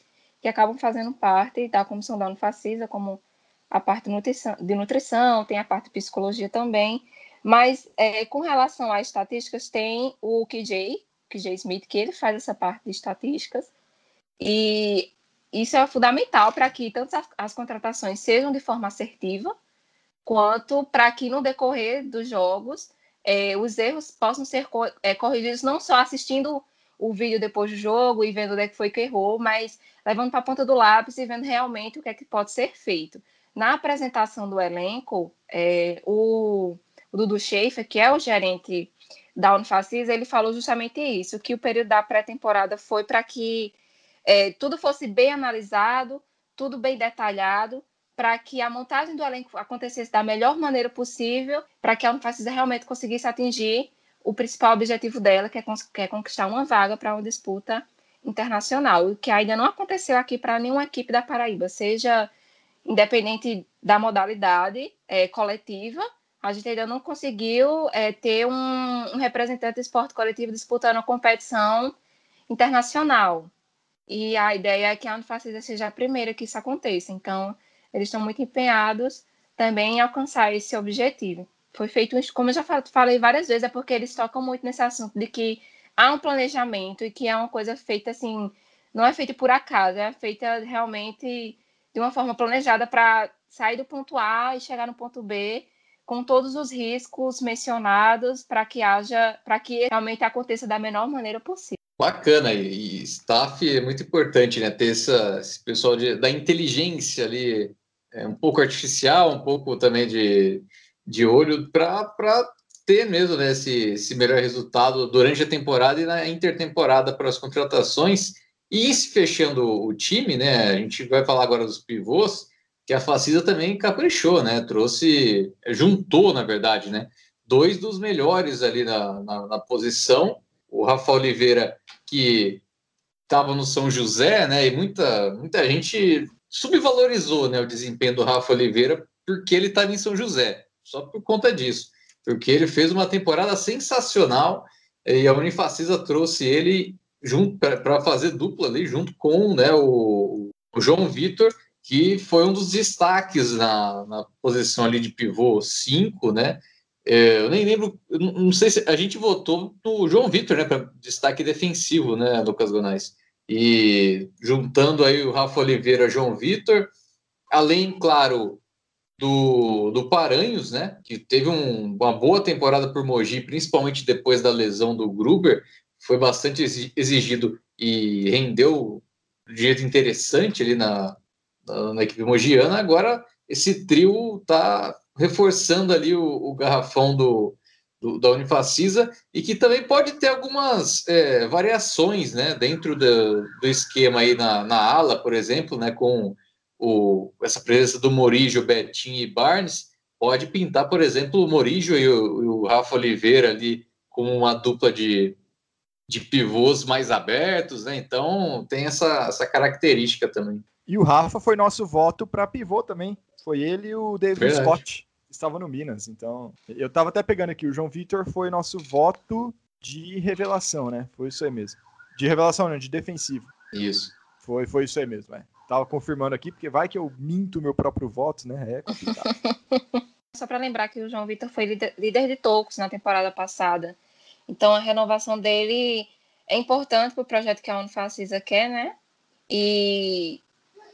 [SPEAKER 3] que acabam fazendo parte da comissão da Unifacisa, como a parte de nutrição, tem a parte de psicologia também, mas é, com relação às estatísticas, tem o KJ, KJ Smith, que ele faz essa parte de estatísticas, e isso é fundamental para que tanto as, as contratações sejam de forma assertiva, quanto para que no decorrer dos jogos é, os erros possam ser co é, corrigidos não só assistindo o vídeo depois do jogo e vendo onde é que foi que errou, mas levando para a ponta do lápis e vendo realmente o que é que pode ser feito. Na apresentação do elenco, é, o, o, Dudu Schaefer, que é o gerente da Unifacisa, ele falou justamente isso, que o período da pré-temporada foi para que é, tudo fosse bem analisado, tudo bem detalhado, para que a montagem do elenco acontecesse da melhor maneira possível, para que a Unifacisa realmente conseguisse atingir o principal objetivo dela, que é, que é conquistar uma vaga para uma disputa internacional, o que ainda não aconteceu aqui para nenhuma equipe da Paraíba, seja independente da modalidade é, coletiva, a gente ainda não conseguiu é, ter um, um, representante de esporte coletivo disputando a competição internacional. E a ideia é que a Unifacisa seja a primeira que isso aconteça. Então, eles estão muito empenhados também em alcançar esse objetivo. Foi feito, como eu já falei várias vezes, é porque eles tocam muito nesse assunto de que há um planejamento e que é uma coisa feita assim, não é feita por acaso, é feita realmente de uma forma planejada para sair do ponto A e chegar no ponto B com todos os riscos mencionados para que haja, para que realmente aconteça da menor maneira possível.
[SPEAKER 1] Bacana, e, staff é muito importante, né? Ter essa, esse pessoal de, da inteligência ali, é, um pouco artificial, um pouco também de, de olho, para ter mesmo né, esse, esse melhor resultado durante a temporada e na intertemporada para as contratações. E se fechando o time, né? A gente vai falar agora dos pivôs, que a Facisa também caprichou, né? Trouxe, juntou, na verdade, né? Dois dos melhores ali na, na, na posição. O Rafa Oliveira, que estava no São José, né? E muita, muita gente subvalorizou né, o desempenho do Rafa Oliveira porque ele estava em São José, só por conta disso. Porque ele fez uma temporada sensacional e a Unifacisa trouxe ele junto para fazer dupla ali junto com né, o, o João Vitor, que foi um dos destaques na, na posição ali de pivô 5, né? É, eu nem lembro, não sei se a gente votou no João Vitor, né, para destaque defensivo, né, Lucas Gonais? E juntando aí o Rafa Oliveira, João Vitor, além, claro, do, do Paranhos, né, que teve um, uma boa temporada por Mogi, principalmente depois da lesão do Gruber, foi bastante exigido e rendeu de jeito interessante ali na, na, na equipe mogiana. Agora, esse trio está reforçando ali o, o garrafão do, do, da Unifacisa e que também pode ter algumas é, variações né, dentro do, do esquema aí na, na ala, por exemplo, né, com o, essa presença do Morijo, Betinho e Barnes, pode pintar, por exemplo, o Morijo e o, e o Rafa Oliveira ali como uma dupla de, de pivôs mais abertos, né? Então tem essa, essa característica também.
[SPEAKER 2] E o Rafa foi nosso voto para pivô também. Foi ele e o David Verdade. Scott. Estava no Minas. Então, eu estava até pegando aqui. O João Vitor foi nosso voto de revelação, né? Foi isso aí mesmo. De revelação, não, de defensivo.
[SPEAKER 1] Isso.
[SPEAKER 2] Foi, foi isso aí mesmo, é. Tava confirmando aqui, porque vai que eu minto meu próprio voto, né? É complicado.
[SPEAKER 3] Só para lembrar que o João Vitor foi líder, líder de Tocos na temporada passada. Então a renovação dele é importante para o projeto que a Unifacisa quer, né? E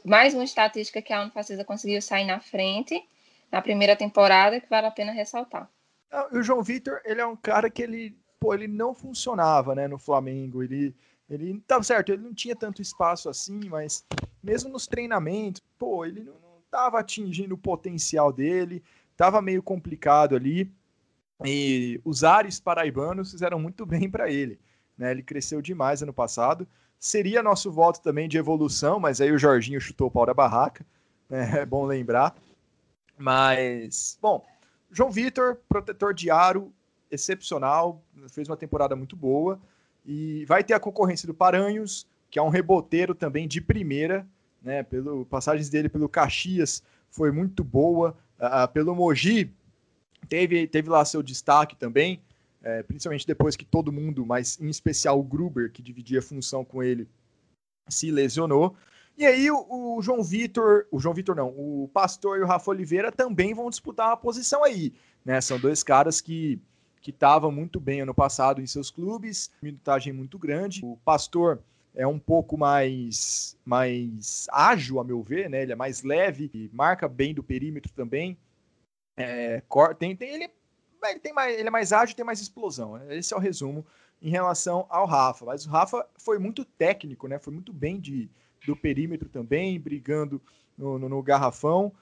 [SPEAKER 3] mais uma estatística que a Unifacisa conseguiu sair na frente na primeira temporada que vale a pena ressaltar.
[SPEAKER 2] Ah, o João Vitor, ele é um cara que ele, pô, ele não funcionava, né, no Flamengo. Ele ele tava certo, ele não tinha tanto espaço assim, mas mesmo nos treinamentos, pô, ele não, não tava atingindo o potencial dele, tava meio complicado ali. E os ares paraibanos fizeram muito bem para ele. Né? Ele cresceu demais ano passado. Seria nosso voto também de evolução, mas aí o Jorginho chutou o pau da barraca. Né? É bom lembrar. Mas, bom, João Vitor, protetor de aro, excepcional, fez uma temporada muito boa. E vai ter a concorrência do Paranhos, que é um reboteiro também de primeira, né? Pelo passagens dele pelo Caxias foi muito boa. Pelo Mogi, teve, teve lá seu destaque também, é, principalmente depois que todo mundo, mas em especial o Gruber, que dividia função com ele, se lesionou. E aí o, o João Vitor, o João Vitor não, o Pastor e o Rafa Oliveira também vão disputar uma posição aí, né? São dois caras que que estavam muito bem ano passado em seus clubes, minutagem muito grande. O Pastor é um pouco mais mais ágil, a meu ver, né? Ele é mais leve e marca bem do perímetro também. É, tem, tem, ele, ele, tem mais, ele é mais ágil tem mais explosão. Esse é o resumo em relação ao Rafa. Mas o Rafa foi muito técnico, né? Foi muito bem de, do perímetro também, brigando no, no, no garrafão.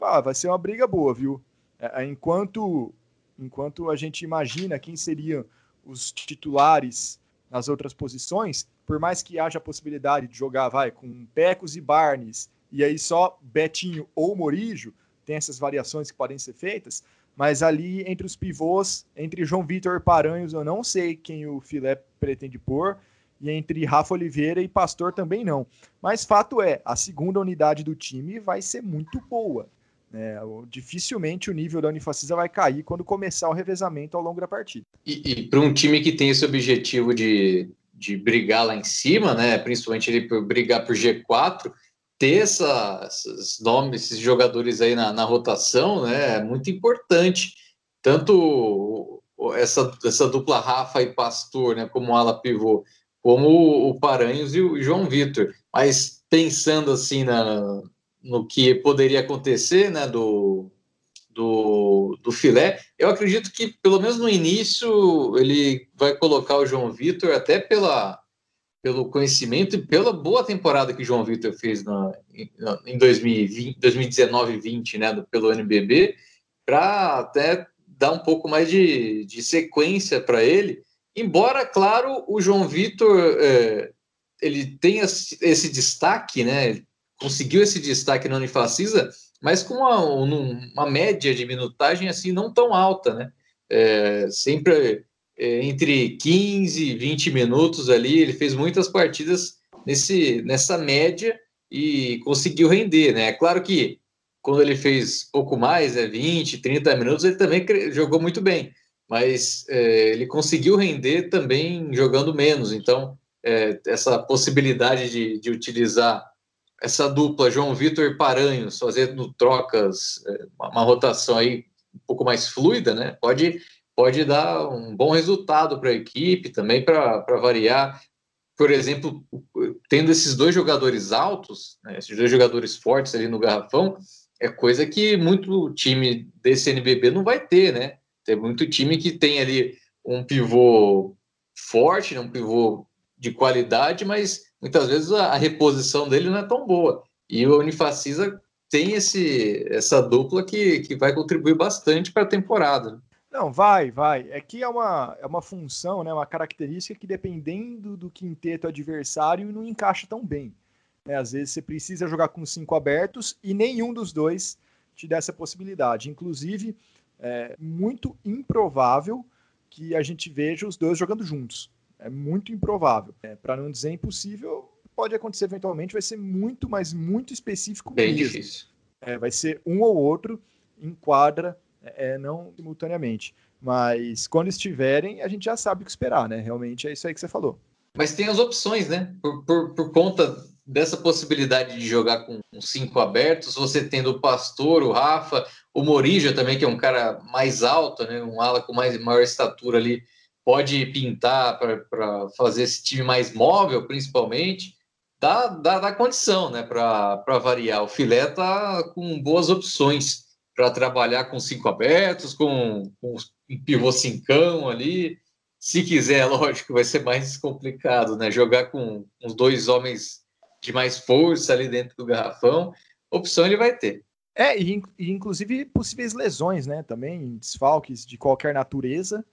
[SPEAKER 2] Ah, vai ser uma briga boa, viu? É, enquanto, enquanto a gente imagina quem seriam os titulares nas outras posições, por mais que haja a possibilidade de jogar vai com Pecos e Barnes e aí só Betinho ou Morijo, tem essas variações que podem ser feitas, mas ali entre os pivôs, entre João Vitor e Paranhos, eu não sei quem o Filé pretende pôr, e entre Rafa Oliveira e Pastor também não. Mas fato é, a segunda unidade do time vai ser muito boa. Né? Dificilmente o nível da Unifacisa vai cair quando começar o revezamento ao longo da partida.
[SPEAKER 1] E, e para um time que tem esse objetivo de, de brigar lá em cima, né? principalmente ele brigar por G4, ter essa, esses nomes, esses jogadores aí na, na rotação, né, é muito importante. Tanto essa, essa dupla Rafa e Pastor, né, como ala pivô, como o Paranhos e o João Vitor. Mas pensando assim na, no que poderia acontecer, né, do, do, do filé, eu acredito que pelo menos no início ele vai colocar o João Vitor até pela pelo conhecimento e pela boa temporada que o João Vitor fez na, em 2020, 2019 e 20, né, pelo NBB, para até dar um pouco mais de, de sequência para ele. Embora, claro, o João Vitor é, ele tenha esse destaque, né, conseguiu esse destaque na Unifacisa, mas com uma, uma média de minutagem assim não tão alta, né? É, sempre é, entre 15 e 20 minutos ali, ele fez muitas partidas nesse, nessa média e conseguiu render, né? É claro que quando ele fez pouco mais, é 20, 30 minutos, ele também jogou muito bem, mas é, ele conseguiu render também jogando menos, então é, essa possibilidade de, de utilizar essa dupla João Vitor e Paranhos fazendo trocas, é, uma, rotação aí um pouco mais fluida, né? Pode pode dar um bom resultado para a equipe, também para variar. Por exemplo, tendo esses dois jogadores altos, né, esses dois jogadores fortes ali no garrafão, é coisa que muito time desse NBB não vai ter, né? Tem muito time que tem ali um pivô forte, né, um pivô de qualidade, mas muitas vezes a, reposição dele não é tão boa. E o Unifacisa tem esse, essa dupla que, que vai contribuir bastante para a temporada.
[SPEAKER 2] Não, vai, vai. É que é uma, é uma função, né, uma característica que dependendo do quinteto adversário não encaixa tão bem. Né? Às vezes você precisa jogar com cinco abertos e nenhum dos dois te dá essa possibilidade. Inclusive, é muito improvável que a gente veja os dois jogando juntos. É muito improvável. É, Para não dizer impossível, pode acontecer eventualmente, vai ser muito, mas muito específico
[SPEAKER 1] Bem mesmo. difícil.
[SPEAKER 2] É, vai ser um ou outro em quadra é, não simultaneamente. Mas quando estiverem, a gente já sabe o que esperar, né? Realmente é isso aí que você falou.
[SPEAKER 1] Mas tem as opções, né? Por, por, por conta dessa possibilidade de jogar com cinco abertos, você tendo o Pastor, o Rafa, o Morija também, que é um cara mais alto, né? Um ala com mais, maior estatura ali, pode pintar para fazer esse time mais móvel, principalmente. Dá, dá, dá condição, né? Para variar. O filé tá com boas opções para trabalhar com cinco abertos, com, com um pivô cincão ali. Se quiser, lógico, vai ser mais complicado, né? Jogar com uns dois homens de mais força ali dentro do garrafão, opção ele vai ter.
[SPEAKER 2] É, e, e inclusive possíveis lesões, né? Também desfalques de qualquer natureza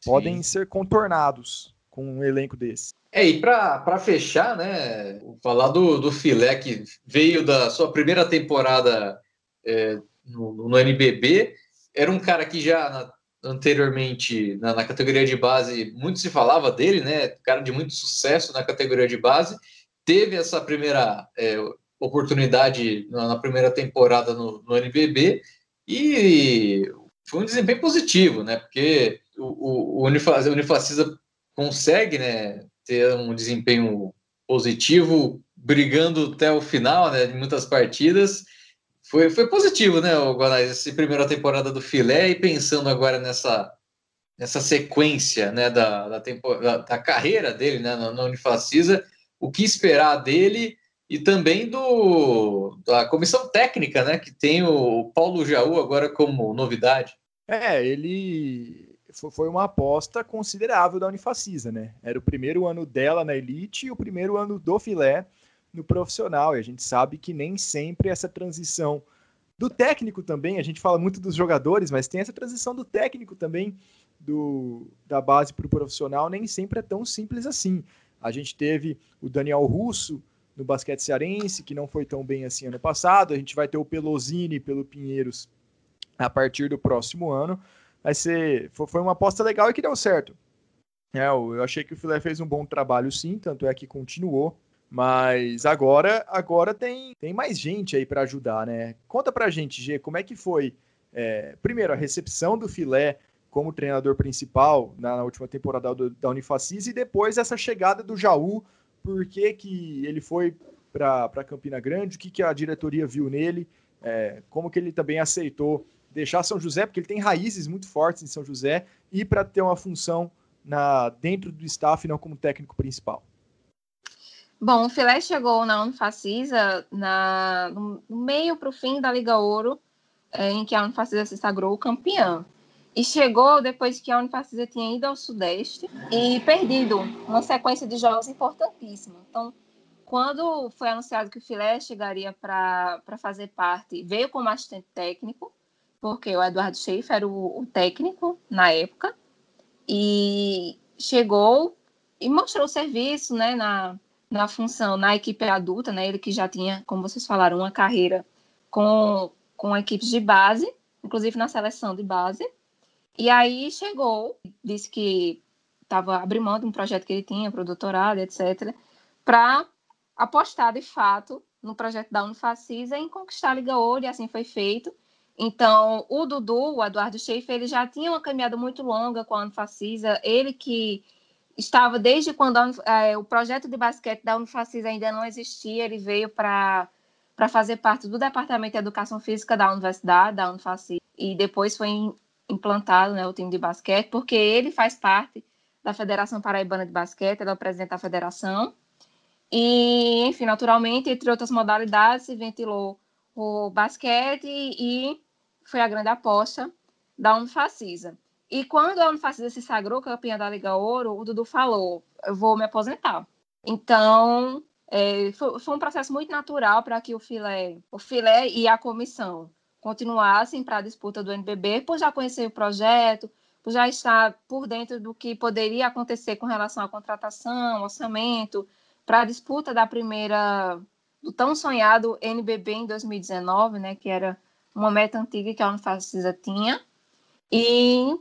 [SPEAKER 2] Sim. podem ser contornados com um elenco desse.
[SPEAKER 1] É, e para fechar, né? Falar do, do Filé que veio da sua primeira temporada é, no, no NBB. Era um cara que já na, anteriormente, na, na, categoria de base, muito se falava dele, né? Cara de muito sucesso na categoria de base. Teve essa primeira é, oportunidade na, na, primeira temporada no, no NBB e foi um desempenho positivo, né? Porque o, o, o Unifacisa consegue, né, ter um desempenho positivo, brigando até o final, né, de muitas partidas foi, foi positivo, né, Guanais, essa primeira temporada do Filé e pensando agora nessa, nessa sequência né, da, da, da, da carreira dele né, na Unifacisa, o que esperar dele e também do da comissão técnica, né, que tem o Paulo Jaú agora como novidade.
[SPEAKER 2] É, ele foi uma aposta considerável da Unifacisa, né? Era o primeiro ano dela na Elite e o primeiro ano do Filé no profissional. E a gente sabe que nem sempre essa transição do técnico também, a gente fala muito dos jogadores, mas tem essa transição do técnico também, do, da base para o profissional, nem sempre é tão simples assim. A gente teve o Daniel Russo no basquete cearense, que não foi tão bem assim ano passado. A gente vai ter o Pelosini pelo Pinheiros a partir do próximo ano. Vai ser, foi uma aposta legal e que deu certo. É, eu achei que o Filé fez um bom trabalho sim, tanto é que continuou. Mas agora, agora tem, tem mais gente aí para ajudar, né? Conta pra gente, G, como é que foi, é, primeiro, a recepção do Filé como treinador principal na, na última temporada do, da Unifacis e depois essa chegada do Jaú, por que, que ele foi para Campina Grande, o que, que a diretoria viu nele, é, como que ele também aceitou deixar São José, porque ele tem raízes muito fortes em São José, e para ter uma função na, dentro do staff, não como técnico principal.
[SPEAKER 3] Bom, o Filé chegou na Unifacisa na, no, meio para o fim da Liga Ouro, é, em que a Unifacisa se sagrou campeã. E chegou depois que a Unifacisa tinha ido ao Sudeste e perdido uma sequência de jogos importantíssima. Então, quando foi anunciado que o Filé chegaria para fazer parte, veio como assistente técnico, porque o Eduardo Schaefer era o, o técnico na época, e chegou e mostrou serviço né, na, na função, na equipe adulta, né, ele que já tinha, como vocês falaram, uma carreira com, com equipes de base, inclusive na seleção de base, e aí chegou, disse que estava abrindo mão de um projeto que ele tinha para o doutorado, etc., para apostar de fato no projeto da Unifacisa em conquistar a Liga Ouro, e assim foi feito. Então, o Dudu, o Eduardo Schaefer, ele já tinha uma caminhada muito longa com a Unifacisa, ele que estava desde quando a, é, o projeto de basquete da Unifacisa ainda não existia, ele veio para fazer parte do Departamento de Educação Física da Universidade, da Unifacisa, e depois foi implantado né, o time de basquete, porque ele faz parte da Federação Paraibana de Basquete, ele é o presidente da federação. E, enfim, naturalmente, entre outras modalidades, se ventilou o basquete e foi a grande aposta da Unifacisa. E quando a Unifacisa se sagrou campeã da Liga Ouro, o Dudu falou: eu vou me aposentar. Então, é, foi, foi, um processo muito natural para que o filé, o filé e a comissão continuassem para a disputa do NBB, por já conhecer o projeto, por já estar por dentro do que poderia acontecer com relação à contratação, orçamento, para a disputa da primeira, do tão sonhado NBB em 2019, né, que era uma meta antiga que a Unifacisa tinha. E,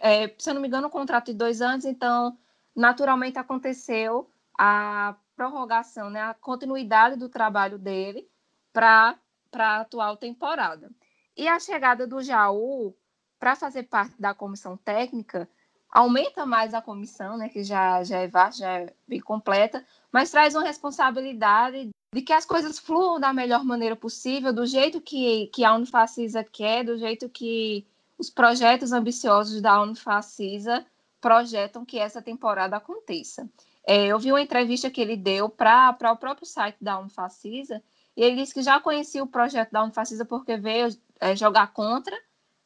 [SPEAKER 3] é, se eu não me engano, um contrato de dois anos, então, naturalmente aconteceu a prorrogação, né, a continuidade do trabalho dele para para a atual temporada. E a chegada do Jaú para fazer parte da comissão técnica aumenta mais a comissão, né, que já, já é vasta, já é bem completa, mas traz uma responsabilidade de que as coisas fluam da melhor maneira possível, do jeito que, que a Unifacisa quer, do jeito que os projetos ambiciosos da Unifacisa projetam que essa temporada aconteça. É, eu vi uma entrevista que ele deu para o próprio site da Unifacisa, e ele disse que já conhecia o projeto da Unifacisa porque veio é, jogar contra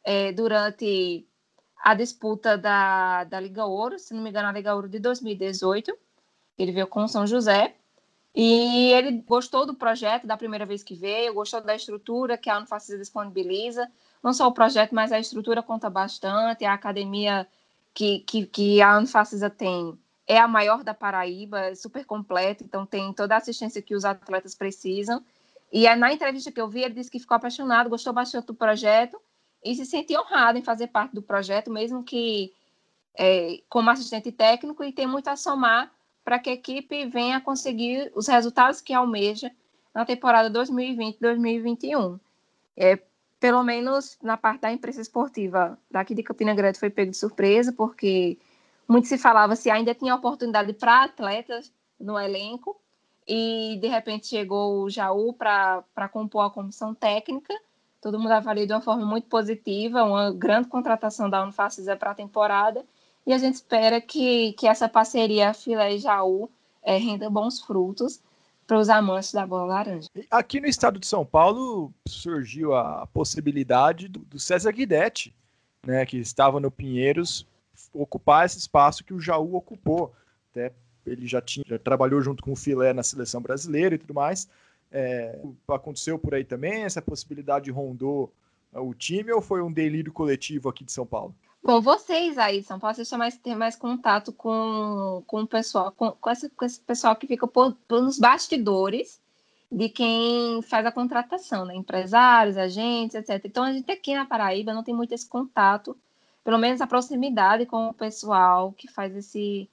[SPEAKER 3] é, durante a disputa da, da Liga Ouro, se não me engano, a Liga Ouro de 2018. Ele veio com São José. E ele gostou do projeto da primeira vez que veio, gostou da estrutura que a Unifacisa disponibiliza. Não só o projeto, mas a estrutura conta bastante. A academia que, que, que a Unifacisa tem é a maior da Paraíba, é super completa, então tem toda a assistência que os atletas precisam. E na entrevista que eu vi, ele disse que ficou apaixonado, gostou bastante do projeto e se sentiu honrado em fazer parte do projeto, mesmo que é, como assistente técnico, e tem muito a somar para que a equipe venha conseguir os resultados que almeja na temporada 2020-2021. É, pelo menos na parte da imprensa esportiva daqui de Campina Grande foi pego de surpresa, porque muito se falava se ainda tinha oportunidade para atletas no elenco, e de repente chegou o Jaú para compor a comissão técnica. Todo mundo avaliou de uma forma muito positiva, uma grande contratação da Unifacisa para a temporada. E a gente espera que, que essa parceria Filé e Jaú é, renda bons frutos para os amantes da bola laranja.
[SPEAKER 2] Aqui no estado de São Paulo surgiu a possibilidade do, do César Guidetti, né, que estava no Pinheiros, ocupar esse espaço que o Jaú ocupou. Até ele já tinha já trabalhou junto com o Filé na seleção brasileira e tudo mais. É, aconteceu por aí também? Essa possibilidade rondou é, o time ou foi um delírio coletivo aqui de São Paulo?
[SPEAKER 3] Bom, vocês aí, São Paulo, vocês têm mais, mais contato com, com o pessoal, com, com, esse, com esse pessoal que fica por, bastidores de quem faz a contratação, né? Empresários, agentes, etc. Então, a gente aqui na Paraíba não tem muito esse contato, pelo menos a proximidade com o pessoal que faz esse,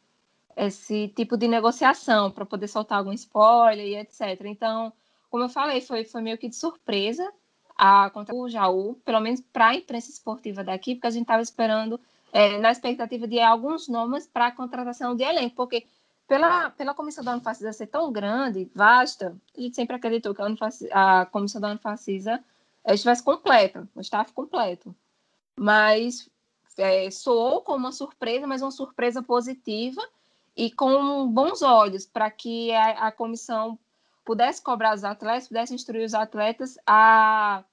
[SPEAKER 3] esse tipo de negociação para poder soltar algum spoiler e etc. Então, como eu falei, foi, foi meio que de surpresa a contra o Jaú, pelo menos para a imprensa esportiva daqui, porque a gente estava esperando, é, na expectativa de alguns nomes para a contratação de elenco, porque pela, pela comissão da Unifacisa ser tão grande, vasta, a gente sempre acreditou que a, Unifacisa, a comissão da Unifacisa é, estivesse completa, o staff completo. Mas é, soou como uma surpresa, mas uma surpresa positiva e com bons olhos para que a, a comissão pudesse cobrar os atletas, pudesse instruir os atletas a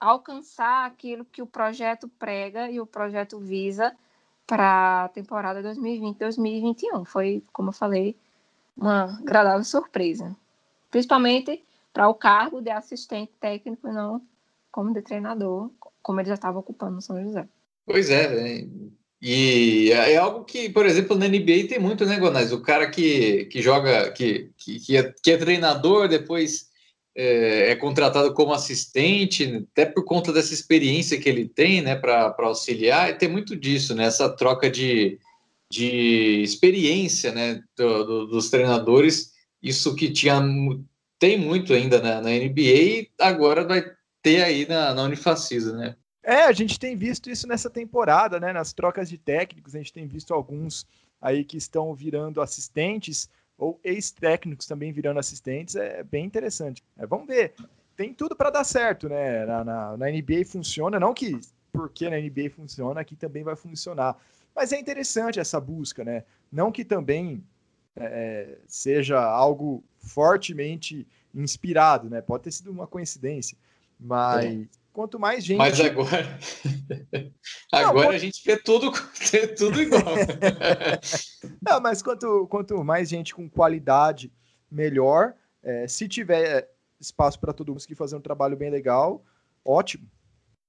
[SPEAKER 3] alcançar aquilo que o projeto prega e o projeto visa para a temporada 2020-2021. Foi, como eu falei, uma agradável surpresa. Principalmente para o cargo de assistente técnico não como de treinador, como ele já estava ocupando no São José.
[SPEAKER 1] Pois é, e é algo que, por exemplo, na NBA tem muito, né, Gonais? O cara que, que joga, que, que, é, que é treinador, depois é, é, contratado como assistente, até por conta dessa experiência que ele tem, né, para auxiliar, e tem muito disso, né? Essa troca de, de experiência, né, do, do, dos treinadores, isso que tinha, tem muito ainda na, na NBA, agora vai ter aí na, na Unifacisa, né?
[SPEAKER 2] É, a gente tem visto isso nessa temporada, né? Nas trocas de técnicos, a gente tem visto alguns aí que estão virando assistentes ou ex-técnicos também virando assistentes. É bem interessante. É, vamos ver. Tem tudo para dar certo, né? Na, na, na, NBA funciona, não que porque na NBA funciona, aqui também vai funcionar. Mas é interessante essa busca, né? Não que também é, seja algo fortemente inspirado, né? Pode ter sido uma coincidência, mas é quanto mais gente.
[SPEAKER 1] Mas agora. agora não, a gente vê tudo, tudo igual.
[SPEAKER 2] não, mas quanto, quanto mais gente com qualidade, melhor. É, se tiver espaço para todo mundo conseguir fazer um trabalho bem legal, ótimo.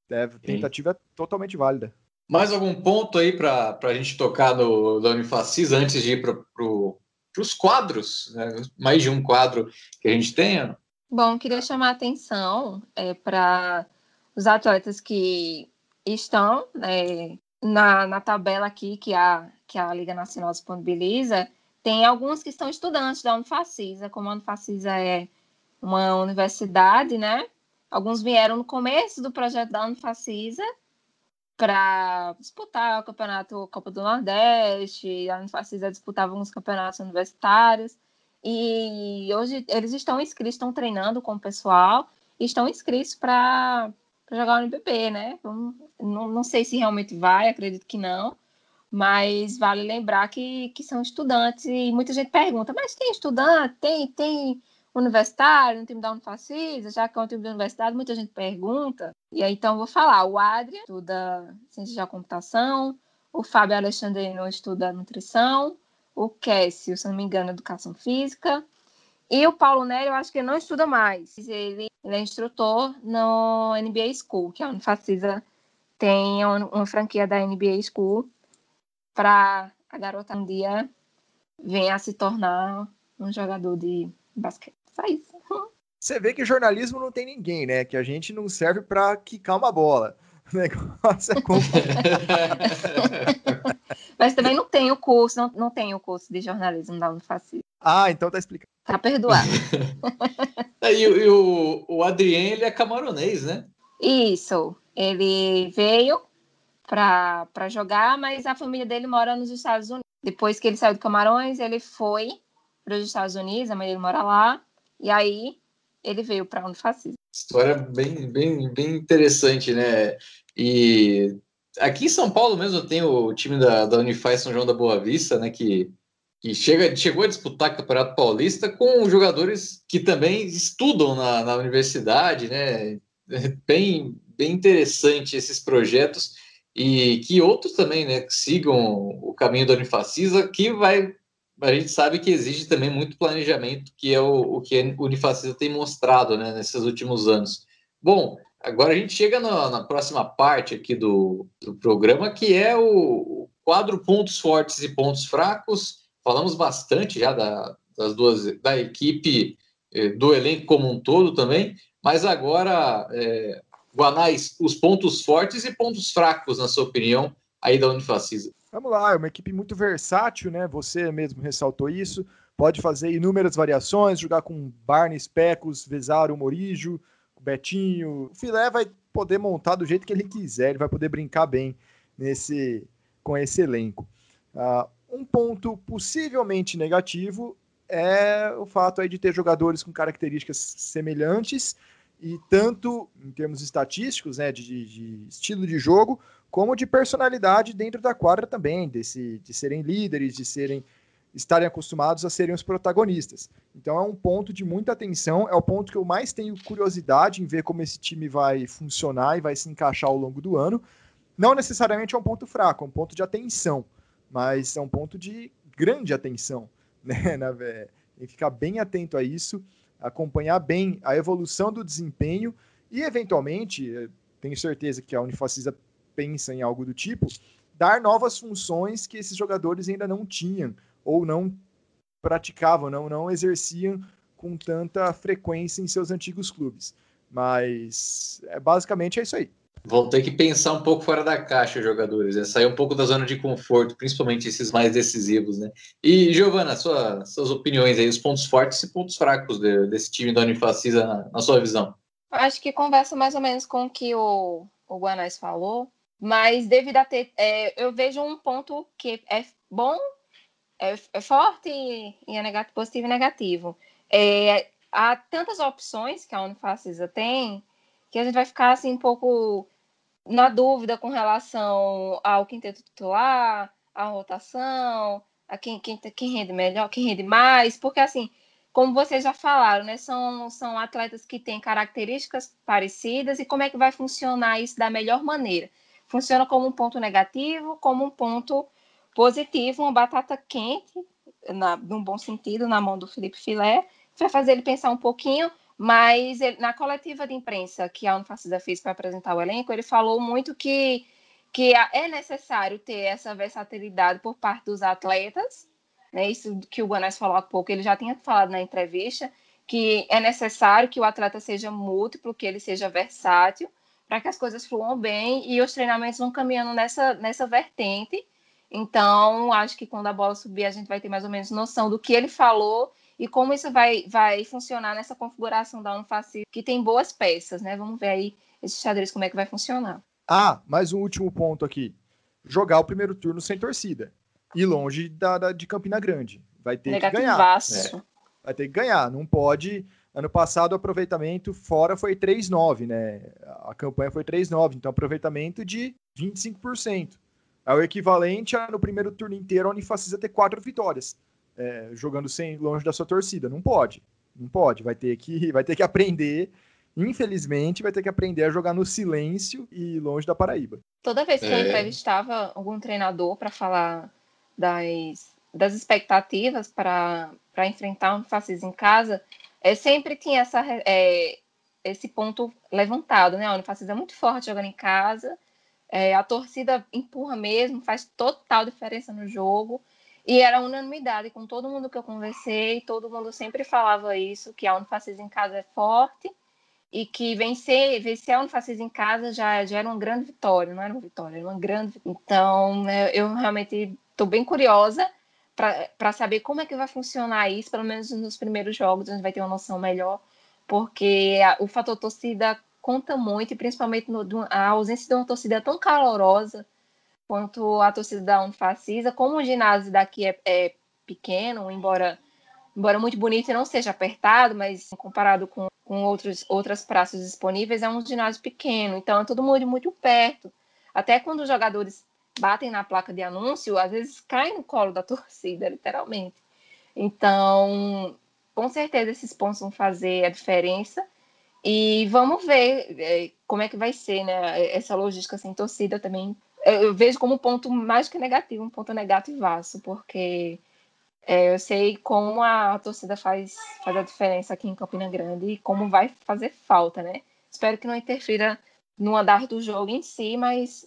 [SPEAKER 2] É, tentativa é totalmente válida.
[SPEAKER 1] Mais algum ponto aí para a gente tocar no da Unifacis antes de ir para pro, os quadros? Né? Mais de um quadro que a gente tenha?
[SPEAKER 3] Bom, queria chamar a atenção é, para os atletas que estão né, na, na tabela aqui que a, que a Liga Nacional disponibiliza, tem alguns que são estudantes da Unifacisa, como a Unifacisa é uma universidade, né? Alguns vieram no começo do projeto da Unifacisa para disputar o campeonato Copa do Nordeste, a Unifacisa disputava alguns campeonatos universitários, e hoje eles estão inscritos, estão treinando com o pessoal, e estão inscritos para para jogar o NBB, né? Não, não sei se realmente vai, acredito que não, mas vale lembrar que, que são estudantes e muita gente pergunta, mas tem estudante, tem, tem universitário no time da Unifacisa, já que é um time da universidade, muita gente pergunta, e aí então vou falar, o Adrian estuda ciência da computação, o Fábio Alexandrino estuda nutrição, o Kécio, se não me engano, educação física, e o Paulo Nery, eu acho que ele não estuda mais. Ele, ele é instrutor no NBA School, que é a Unifacisa tem uma, uma franquia da NBA School para a garota um dia venha a se tornar um jogador de basquete. Só isso.
[SPEAKER 2] Você vê que jornalismo não tem ninguém, né? Que a gente não serve para quicar uma bola. O negócio é como...
[SPEAKER 3] Mas também não tem o curso, não, não tem o curso de jornalismo da Unifacisa.
[SPEAKER 2] Ah, então tá explicado.
[SPEAKER 3] Tá perdoado.
[SPEAKER 1] é, e, e, o, o Adrien, ele é camaronês, né?
[SPEAKER 3] Isso. Ele veio para jogar, mas a família dele mora nos Estados Unidos. Depois que ele saiu do Camarões, ele foi para os Estados Unidos, a mãe dele mora lá, e aí ele veio para onde fascismo.
[SPEAKER 1] História bem, bem, bem interessante, né? E aqui em São Paulo mesmo tem o time da, da Unify São João da Boa Vista, né? Que que chega, chegou a disputar o Campeonato Paulista com jogadores que também estudam na, na universidade, né? Bem, bem interessante esses projetos e que outros também, né, sigam o caminho da Unifacisa, que vai, a gente sabe que exige também muito planejamento, que é o, o que a Unifacisa tem mostrado, né, nesses últimos anos. Bom, Agora a gente chega na, na próxima parte aqui do, do programa, que é o, quadro pontos fortes e pontos fracos. Falamos bastante já da, das duas, da equipe, eh, do elenco como um todo também, mas agora, é, Guanais, os pontos fortes e pontos fracos, na sua opinião, aí da Unifacisa.
[SPEAKER 2] Vamos lá, é uma equipe muito versátil, né? Você mesmo ressaltou isso. Pode fazer inúmeras variações, jogar com Barnes, Pecos, Vesaro, Morijo, Betinho. O Filé vai poder montar do jeito que ele quiser, ele vai poder brincar bem nesse com esse elenco. Uh, um ponto possivelmente negativo é o fato aí de ter jogadores com características semelhantes e tanto em termos estatísticos, né, de, de, estilo de jogo, como de personalidade dentro da quadra também, desse, de serem líderes, de serem estarem acostumados a serem os protagonistas. Então é um ponto de muita atenção, é o ponto que eu mais tenho curiosidade em ver como esse time vai funcionar e vai se encaixar ao longo do ano. Não necessariamente é um ponto fraco, é um ponto de atenção, mas é um ponto de grande atenção, né? Na, e ficar bem atento a isso, acompanhar bem a evolução do desempenho e, eventualmente, eh, tenho certeza que a Unifacisa pensa em algo do tipo, dar novas funções que esses jogadores ainda não tinham ou não praticavam, não, não exerciam com tanta frequência em seus antigos clubes. Mas é, basicamente é isso aí.
[SPEAKER 1] Vão ter que pensar um pouco fora da caixa, os jogadores, né? sair um pouco da zona de conforto, principalmente esses mais decisivos, né? E, Giovana, sua, suas opiniões aí, os pontos fortes e pontos fracos de, desse time da Unifacisa, na, na, sua visão?
[SPEAKER 3] Acho que conversa mais ou menos com o que o, o Guanais falou, mas devido a ter. É, eu vejo um ponto que é bom é, é forte e é negativo, positivo e negativo. É, há tantas opções que a Unifacisa tem que a gente vai ficar assim um pouco na dúvida com relação ao quinteto titular, à rotação, a quem, quem, quem rende melhor, quem rende mais, porque assim, como vocês já falaram, né, são, são atletas que têm características parecidas e como é que vai funcionar isso da melhor maneira? Funciona como um ponto negativo, como um ponto positivo, uma batata quente, na, num bom sentido, na mão do Felipe Filé, vai fazer ele pensar um pouquinho, mas ele, na coletiva de imprensa que a Unifacisa fez para apresentar o elenco, ele falou muito que, que é necessário ter essa versatilidade por parte dos atletas, né, isso que o Guanais falou há pouco, ele já tinha falado na entrevista, que é necessário que o atleta seja múltiplo, que ele seja versátil, para que as coisas fluam bem e os treinamentos vão caminhando nessa, nessa vertente, então, acho que quando a bola subir, a gente vai ter mais ou menos noção do que ele falou e como isso vai, vai funcionar nessa configuração da Unifacil, que tem boas peças, né? Vamos ver aí esse xadrez como é que vai funcionar.
[SPEAKER 2] Ah, mais um último ponto aqui. Jogar o primeiro turno sem torcida. E longe da, da de Campina Grande. Vai ter que ganhar. É. Vai ter que ganhar. Não pode. Ano passado o aproveitamento fora foi 3,9, né? A campanha foi 3,9, então aproveitamento de 25%. É o equivalente a no primeiro turno inteiro a Unifacisa ter quatro vitórias, é, jogando sem longe da sua torcida. Não pode, não pode. Vai ter que, vai ter que aprender. Infelizmente, vai ter que aprender a jogar no silêncio e longe da Paraíba.
[SPEAKER 3] Toda vez que é. eu entrevistava algum treinador para falar das, das expectativas para enfrentar um Facis em casa, é, sempre tinha essa, é, esse ponto levantado, né? A Unifacis é muito forte jogando em casa, é, a torcida empurra mesmo, faz total diferença no jogo. E era unanimidade com todo mundo que eu conversei, todo mundo sempre falava isso, que a Unifacis em casa é forte e que vencer, vencer a Unifacis em casa já, já era uma grande vitória, não era uma vitória, era uma grande Então, né, eu realmente estou bem curiosa para saber como é que vai funcionar isso, pelo menos nos primeiros jogos, a gente vai ter uma noção melhor, porque a, o fator torcida conta muito, e principalmente no, a ausência de uma torcida tão calorosa quanto a torcida da Unifacisa, como o ginásio daqui é, é pequeno, embora embora muito bonito e não seja apertado, mas comparado com, com outros, outras praças disponíveis, é um ginásio pequeno, então é todo mundo muito perto. Até quando os jogadores batem na placa de anúncio, às vezes caem no colo da torcida, literalmente. Então, com certeza esses pontos vão fazer a diferença. E vamos ver é, como é que vai ser, né? Essa logística sem torcida também. Eu vejo como um ponto mais que negativo, um ponto negativaço, porque é, eu sei como a torcida faz, faz a diferença aqui em Campina Grande e como vai fazer falta, né? Espero que não interfira no andar do jogo em si, mas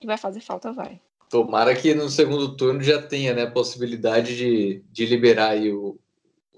[SPEAKER 3] que vai fazer falta, vai.
[SPEAKER 1] Tomara que no segundo turno já tenha né, a possibilidade de, de liberar aí o,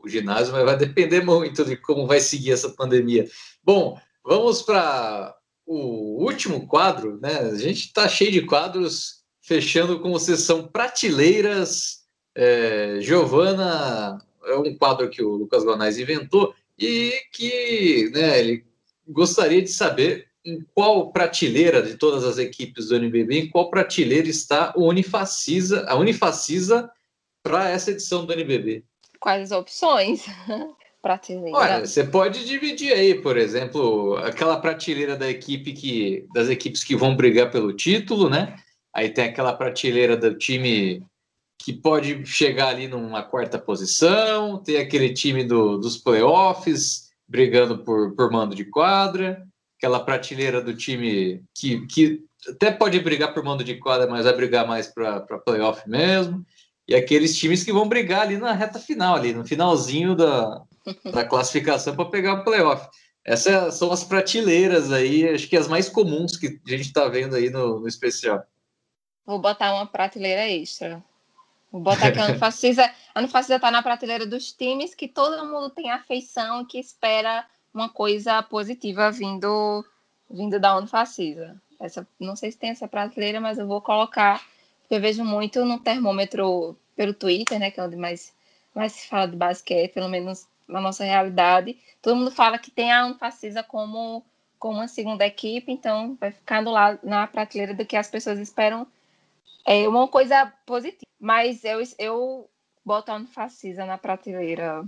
[SPEAKER 1] o ginásio, mas vai depender muito de como vai seguir essa pandemia. Bom, vamos para o último quadro, né? A gente está cheio de quadros, fechando com sessão prateleiras. É, Giovana é um quadro que o Lucas Gonais inventou e que né, ele gostaria de saber em qual prateleira de todas as equipes do NBB, em qual prateleira está o Unifacisa, a Unifacisa para essa edição do NBB.
[SPEAKER 3] Quais as opções? prateleira.
[SPEAKER 1] Olha, você pode dividir aí, por exemplo, aquela prateleira da equipe que das equipes que vão brigar pelo título, né? Aí tem aquela prateleira do time que pode chegar ali numa quarta posição, tem aquele time do, dos playoffs brigando por, por mando de quadra, aquela prateleira do time que, que até pode brigar por mando de quadra, mas vai brigar mais para playoff mesmo, e aqueles times que vão brigar ali na reta final, ali no finalzinho da, da classificação para pegar o playoff. Essas são as prateleiras aí, acho que as mais comuns que a gente está vendo aí no, no especial.
[SPEAKER 3] Vou botar uma prateleira extra. Vou botar que a Anfacisa, a Anfacisa está na prateleira dos times que todo mundo tem afeição e que espera uma coisa positiva vindo, vindo da Unfacisa. Essa, não sei se tem essa prateleira, mas eu vou colocar, eu vejo muito no termômetro pelo Twitter, né, que é onde mais, mais se fala de basquete, pelo menos na nossa realidade. Todo mundo fala que tem a Unfacisa como, como uma segunda equipe, então vai ficando lá na prateleira do que as pessoas esperam é uma coisa positiva. Mas eu, eu boto a Unfacisa na prateleira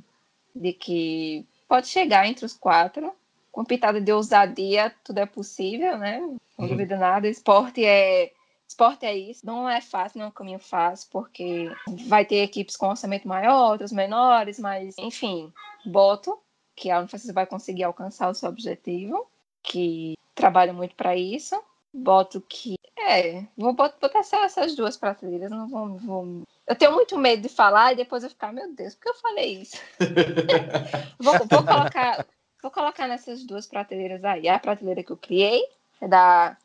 [SPEAKER 3] de que pode chegar entre os quatro. Com pitada de ousadia, tudo é possível, né? Não uhum. duvido nada. Esporte é esporte é isso. Não é fácil, não é um caminho fácil, porque vai ter equipes com orçamento maior, outras menores, mas, enfim, boto que a Unifacisa vai conseguir alcançar o seu objetivo, que trabalha muito para isso. Boto que. É, vou botar essas duas prateleiras, não vou, vou, Eu tenho muito medo de falar e depois eu ficar, meu Deus, por que eu falei isso? vou, vou, colocar, vou colocar nessas duas prateleiras aí. A prateleira que eu criei, é da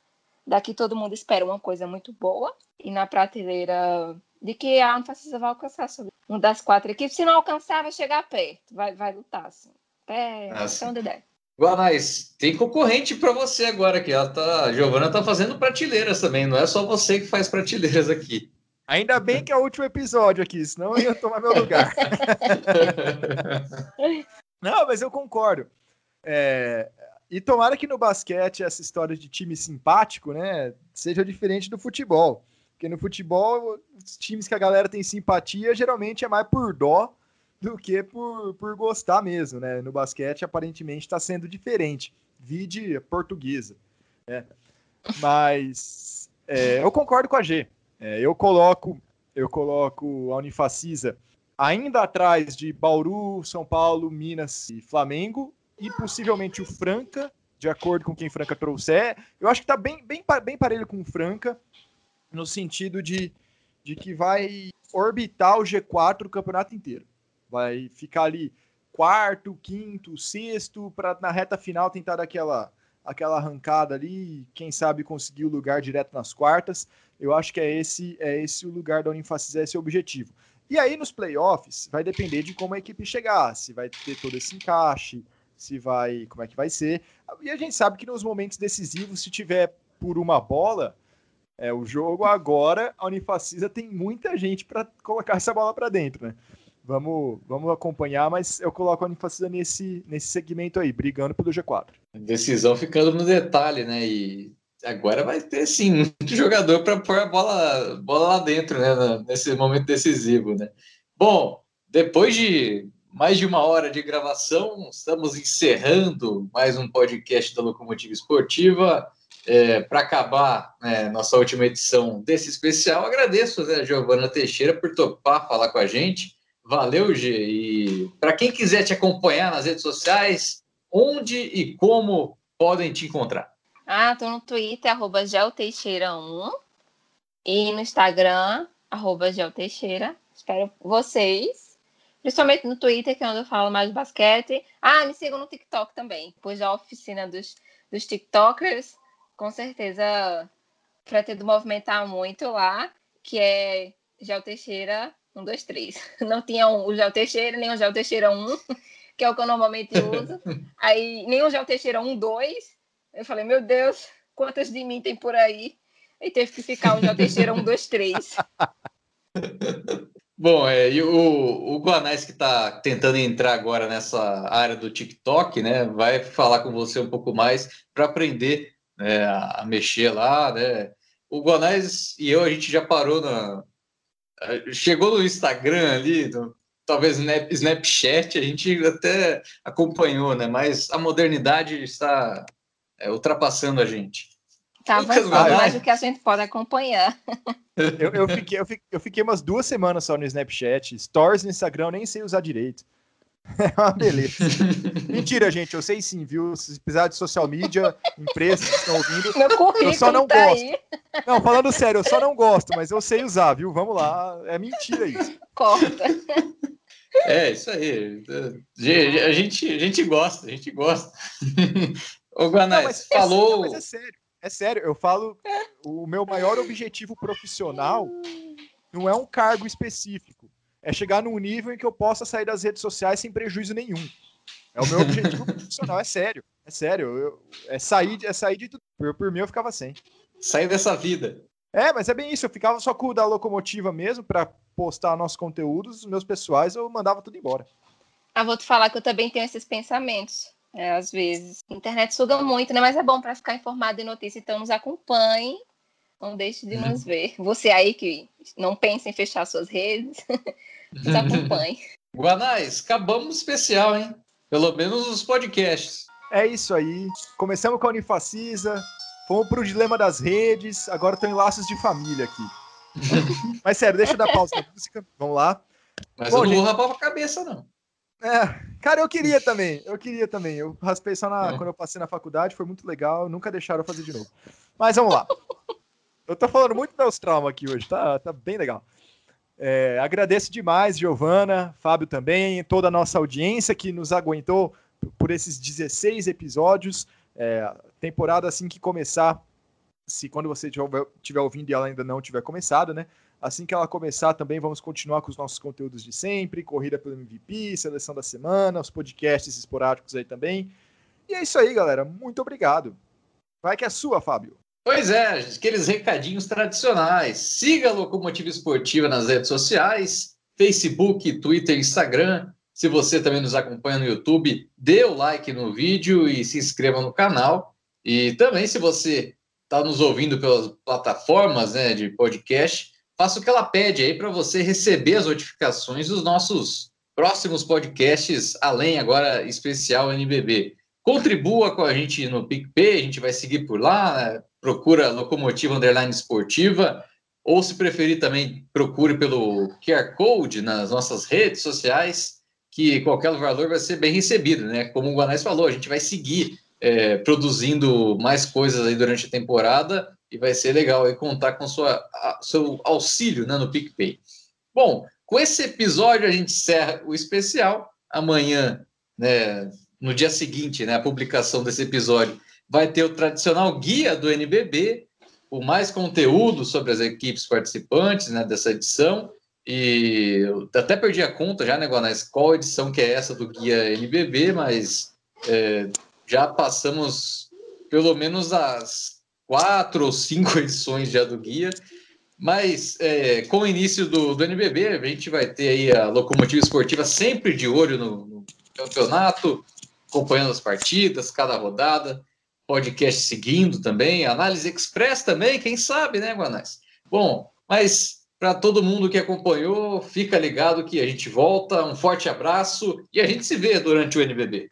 [SPEAKER 3] daqui todo mundo espera uma coisa muito boa. E na prateleira de que a Anfacisa vai alcançar sobre uma das quatro equipes. Se não alcançar, vai chegar perto, vai, vai lutar, assim. Até, ah, até onde der.
[SPEAKER 1] Guanais, tem concorrente para você agora aqui. Ela tá, a Giovana tá fazendo prateleiras também, não é só você que faz prateleiras aqui.
[SPEAKER 2] Ainda bem que é o último episódio aqui, senão eu ia tomar meu lugar. não, mas eu concordo. É, e tomara que no basquete essa história de time simpático, né, seja diferente do futebol. Porque no futebol, os times que a galera tem simpatia geralmente é mais por dó do que por, por gostar mesmo, né? No basquete, aparentemente, está sendo diferente. Vide portuguesa. Né? Mas é, eu concordo com a G. É, eu coloco eu coloco a Unifacisa ainda atrás de Bauru, São Paulo, Minas e Flamengo e possivelmente o Franca, de acordo com quem Franca trouxer. Eu acho que está bem, bem, bem parelho com o Franca, no sentido de, de que vai orbitar o G4 o campeonato inteiro. Vai ficar ali quarto, quinto, sexto, para na reta final tentar aquela aquela arrancada ali, quem sabe conseguir o lugar direto nas quartas. Eu acho que é esse é esse o lugar da Unifacis, é esse o objetivo. E aí nos playoffs vai depender de como a equipe chegar, se vai ter todo esse encaixe, se vai, como é que vai ser. E a gente sabe que nos momentos decisivos, se tiver por uma bola, é o jogo agora, a Unifacisa tem muita gente para colocar essa bola para dentro, né? Vamos, vamos acompanhar, mas eu coloco a Unifacisa nesse, nesse segmento aí, brigando pelo G4.
[SPEAKER 1] Decisão ficando no detalhe, né? E agora vai ter sim muito jogador para pôr a bola, bola lá dentro, né? Nesse momento decisivo, né? Bom, depois de mais de uma hora de gravação, estamos encerrando mais um podcast da Locomotiva Esportiva. É, para acabar né, nossa última edição desse especial, agradeço né, a Giovana Teixeira por topar falar com a gente. Valeu, G. E para quem quiser te acompanhar nas redes sociais, onde e como podem te encontrar?
[SPEAKER 3] Ah, tô no Twitter, arroba gelteixeira1 e no Instagram, arroba gelteixeira. Espero vocês, principalmente no Twitter, que é onde eu falo mais de basquete. Ah, me sigam no TikTok também, depois da oficina dos, dos TikTokers, com certeza pretendo movimentar muito lá, que é Gel Teixeira 1, 2, 3. Não tinha um, o Gel Teixeira, nem o Gel Teixeira 1, que é o que eu normalmente uso. Aí, nem o Gel Teixeira 1, 2. Eu falei, meu Deus, quantas de mim tem por aí? E teve que ficar o Gel Teixeira 1, 2, 3.
[SPEAKER 1] Bom, é, e o, o Guanais que está tentando entrar agora nessa área do TikTok, né, vai falar com você um pouco mais para aprender né, a mexer lá, né? O Guanais e eu, a gente já parou na... Chegou no Instagram ali, no, talvez Snapchat, a gente até acompanhou, né? Mas a modernidade está é, ultrapassando a gente.
[SPEAKER 3] Tá avançando mais do que a gente pode acompanhar.
[SPEAKER 2] Eu, eu, fiquei, eu, fiquei, eu fiquei umas duas semanas só no Snapchat. Stories no Instagram eu nem sei usar direito. É uma beleza. Mentira, gente, eu sei sim, viu? Se precisar de social media, empresas que estão ouvindo, eu só não tá gosto. Aí. Não, falando sério, eu só não gosto, mas eu sei usar, viu? Vamos lá, é mentira isso.
[SPEAKER 3] Corta.
[SPEAKER 1] É, isso aí. A gente, a gente gosta, a gente gosta. Ô, Guanais, falou. Não,
[SPEAKER 2] mas é sério. É sério, eu falo, o meu maior objetivo profissional não é um cargo específico. É chegar num nível em que eu possa sair das redes sociais sem prejuízo nenhum. É o meu objetivo profissional, é sério. É sério. Eu, é, sair, é sair de tudo. Por, por mim, eu ficava sem.
[SPEAKER 1] Sair dessa vida.
[SPEAKER 2] É, mas é bem isso. Eu ficava só com o da locomotiva mesmo para postar nossos conteúdos, os meus pessoais, eu mandava tudo embora.
[SPEAKER 3] Ah, vou te falar que eu também tenho esses pensamentos. É, às vezes. A internet suga muito, né? Mas é bom para ficar informado de notícia. Então, nos acompanhe. Não deixe de nos uhum. ver. Você aí que não pensa em fechar suas redes, nos acompanhe.
[SPEAKER 1] Guanais, acabamos especial, hein? Pelo menos os podcasts.
[SPEAKER 2] É isso aí. Começamos com a Unifacisa, fomos para o dilema das redes, agora estão em laços de família aqui. Mas sério, deixa eu dar pausa na música. Vamos lá.
[SPEAKER 1] Mas Bom, eu não gente... vou rapar a cabeça, não.
[SPEAKER 2] É, cara, eu queria também, eu queria também. Eu raspei só na, é. quando eu passei na faculdade, foi muito legal, nunca deixaram eu fazer de novo. Mas vamos lá. Eu tô falando muito meus traumas aqui hoje, tá, tá bem legal. É, agradeço demais, Giovana, Fábio também, toda a nossa audiência que nos aguentou por esses 16 episódios. É, temporada assim que começar, se quando você estiver ouvindo e ela ainda não tiver começado, né? Assim que ela começar, também vamos continuar com os nossos conteúdos de sempre, corrida pelo MVP, seleção da semana, os podcasts esporádicos aí também. E é isso aí, galera. Muito obrigado. Vai que é sua, Fábio.
[SPEAKER 1] Pois é, aqueles recadinhos tradicionais. Siga a Locomotiva Esportiva nas redes sociais, Facebook, Twitter, Instagram. Se você também nos acompanha no YouTube, dê o like no vídeo e se inscreva no canal. E também, se você está nos ouvindo pelas plataformas né, de podcast, faça o que ela pede aí para você receber as notificações dos nossos próximos podcasts, além agora especial NBB. Contribua com a gente no PicPay, a gente vai seguir por lá, né? procura Locomotiva Underline Esportiva, ou se preferir também, procure pelo QR Code nas nossas redes sociais, que qualquer valor vai ser bem recebido, né? Como o Guanais falou, a gente vai seguir é, produzindo mais coisas aí durante a temporada e vai ser legal aí contar com sua, a, seu auxílio né, no PicPay. Bom, com esse episódio a gente encerra o especial. Amanhã, né, no dia seguinte, né, a publicação desse episódio, vai ter o tradicional guia do NBB, o mais conteúdo sobre as equipes participantes né, dessa edição. E eu até perdi a conta já, né, Guanais, qual edição que é essa do guia NBB, mas é, já passamos pelo menos as quatro ou cinco edições já do guia. Mas é, com o início do, do NBB, a gente vai ter aí a locomotiva esportiva sempre de olho no, no campeonato, acompanhando as partidas, cada rodada, podcast seguindo também, análise express também, quem sabe, né, Guanais? Bom, mas para todo mundo que acompanhou, fica ligado que a gente volta. Um forte abraço e a gente se vê durante o NBB.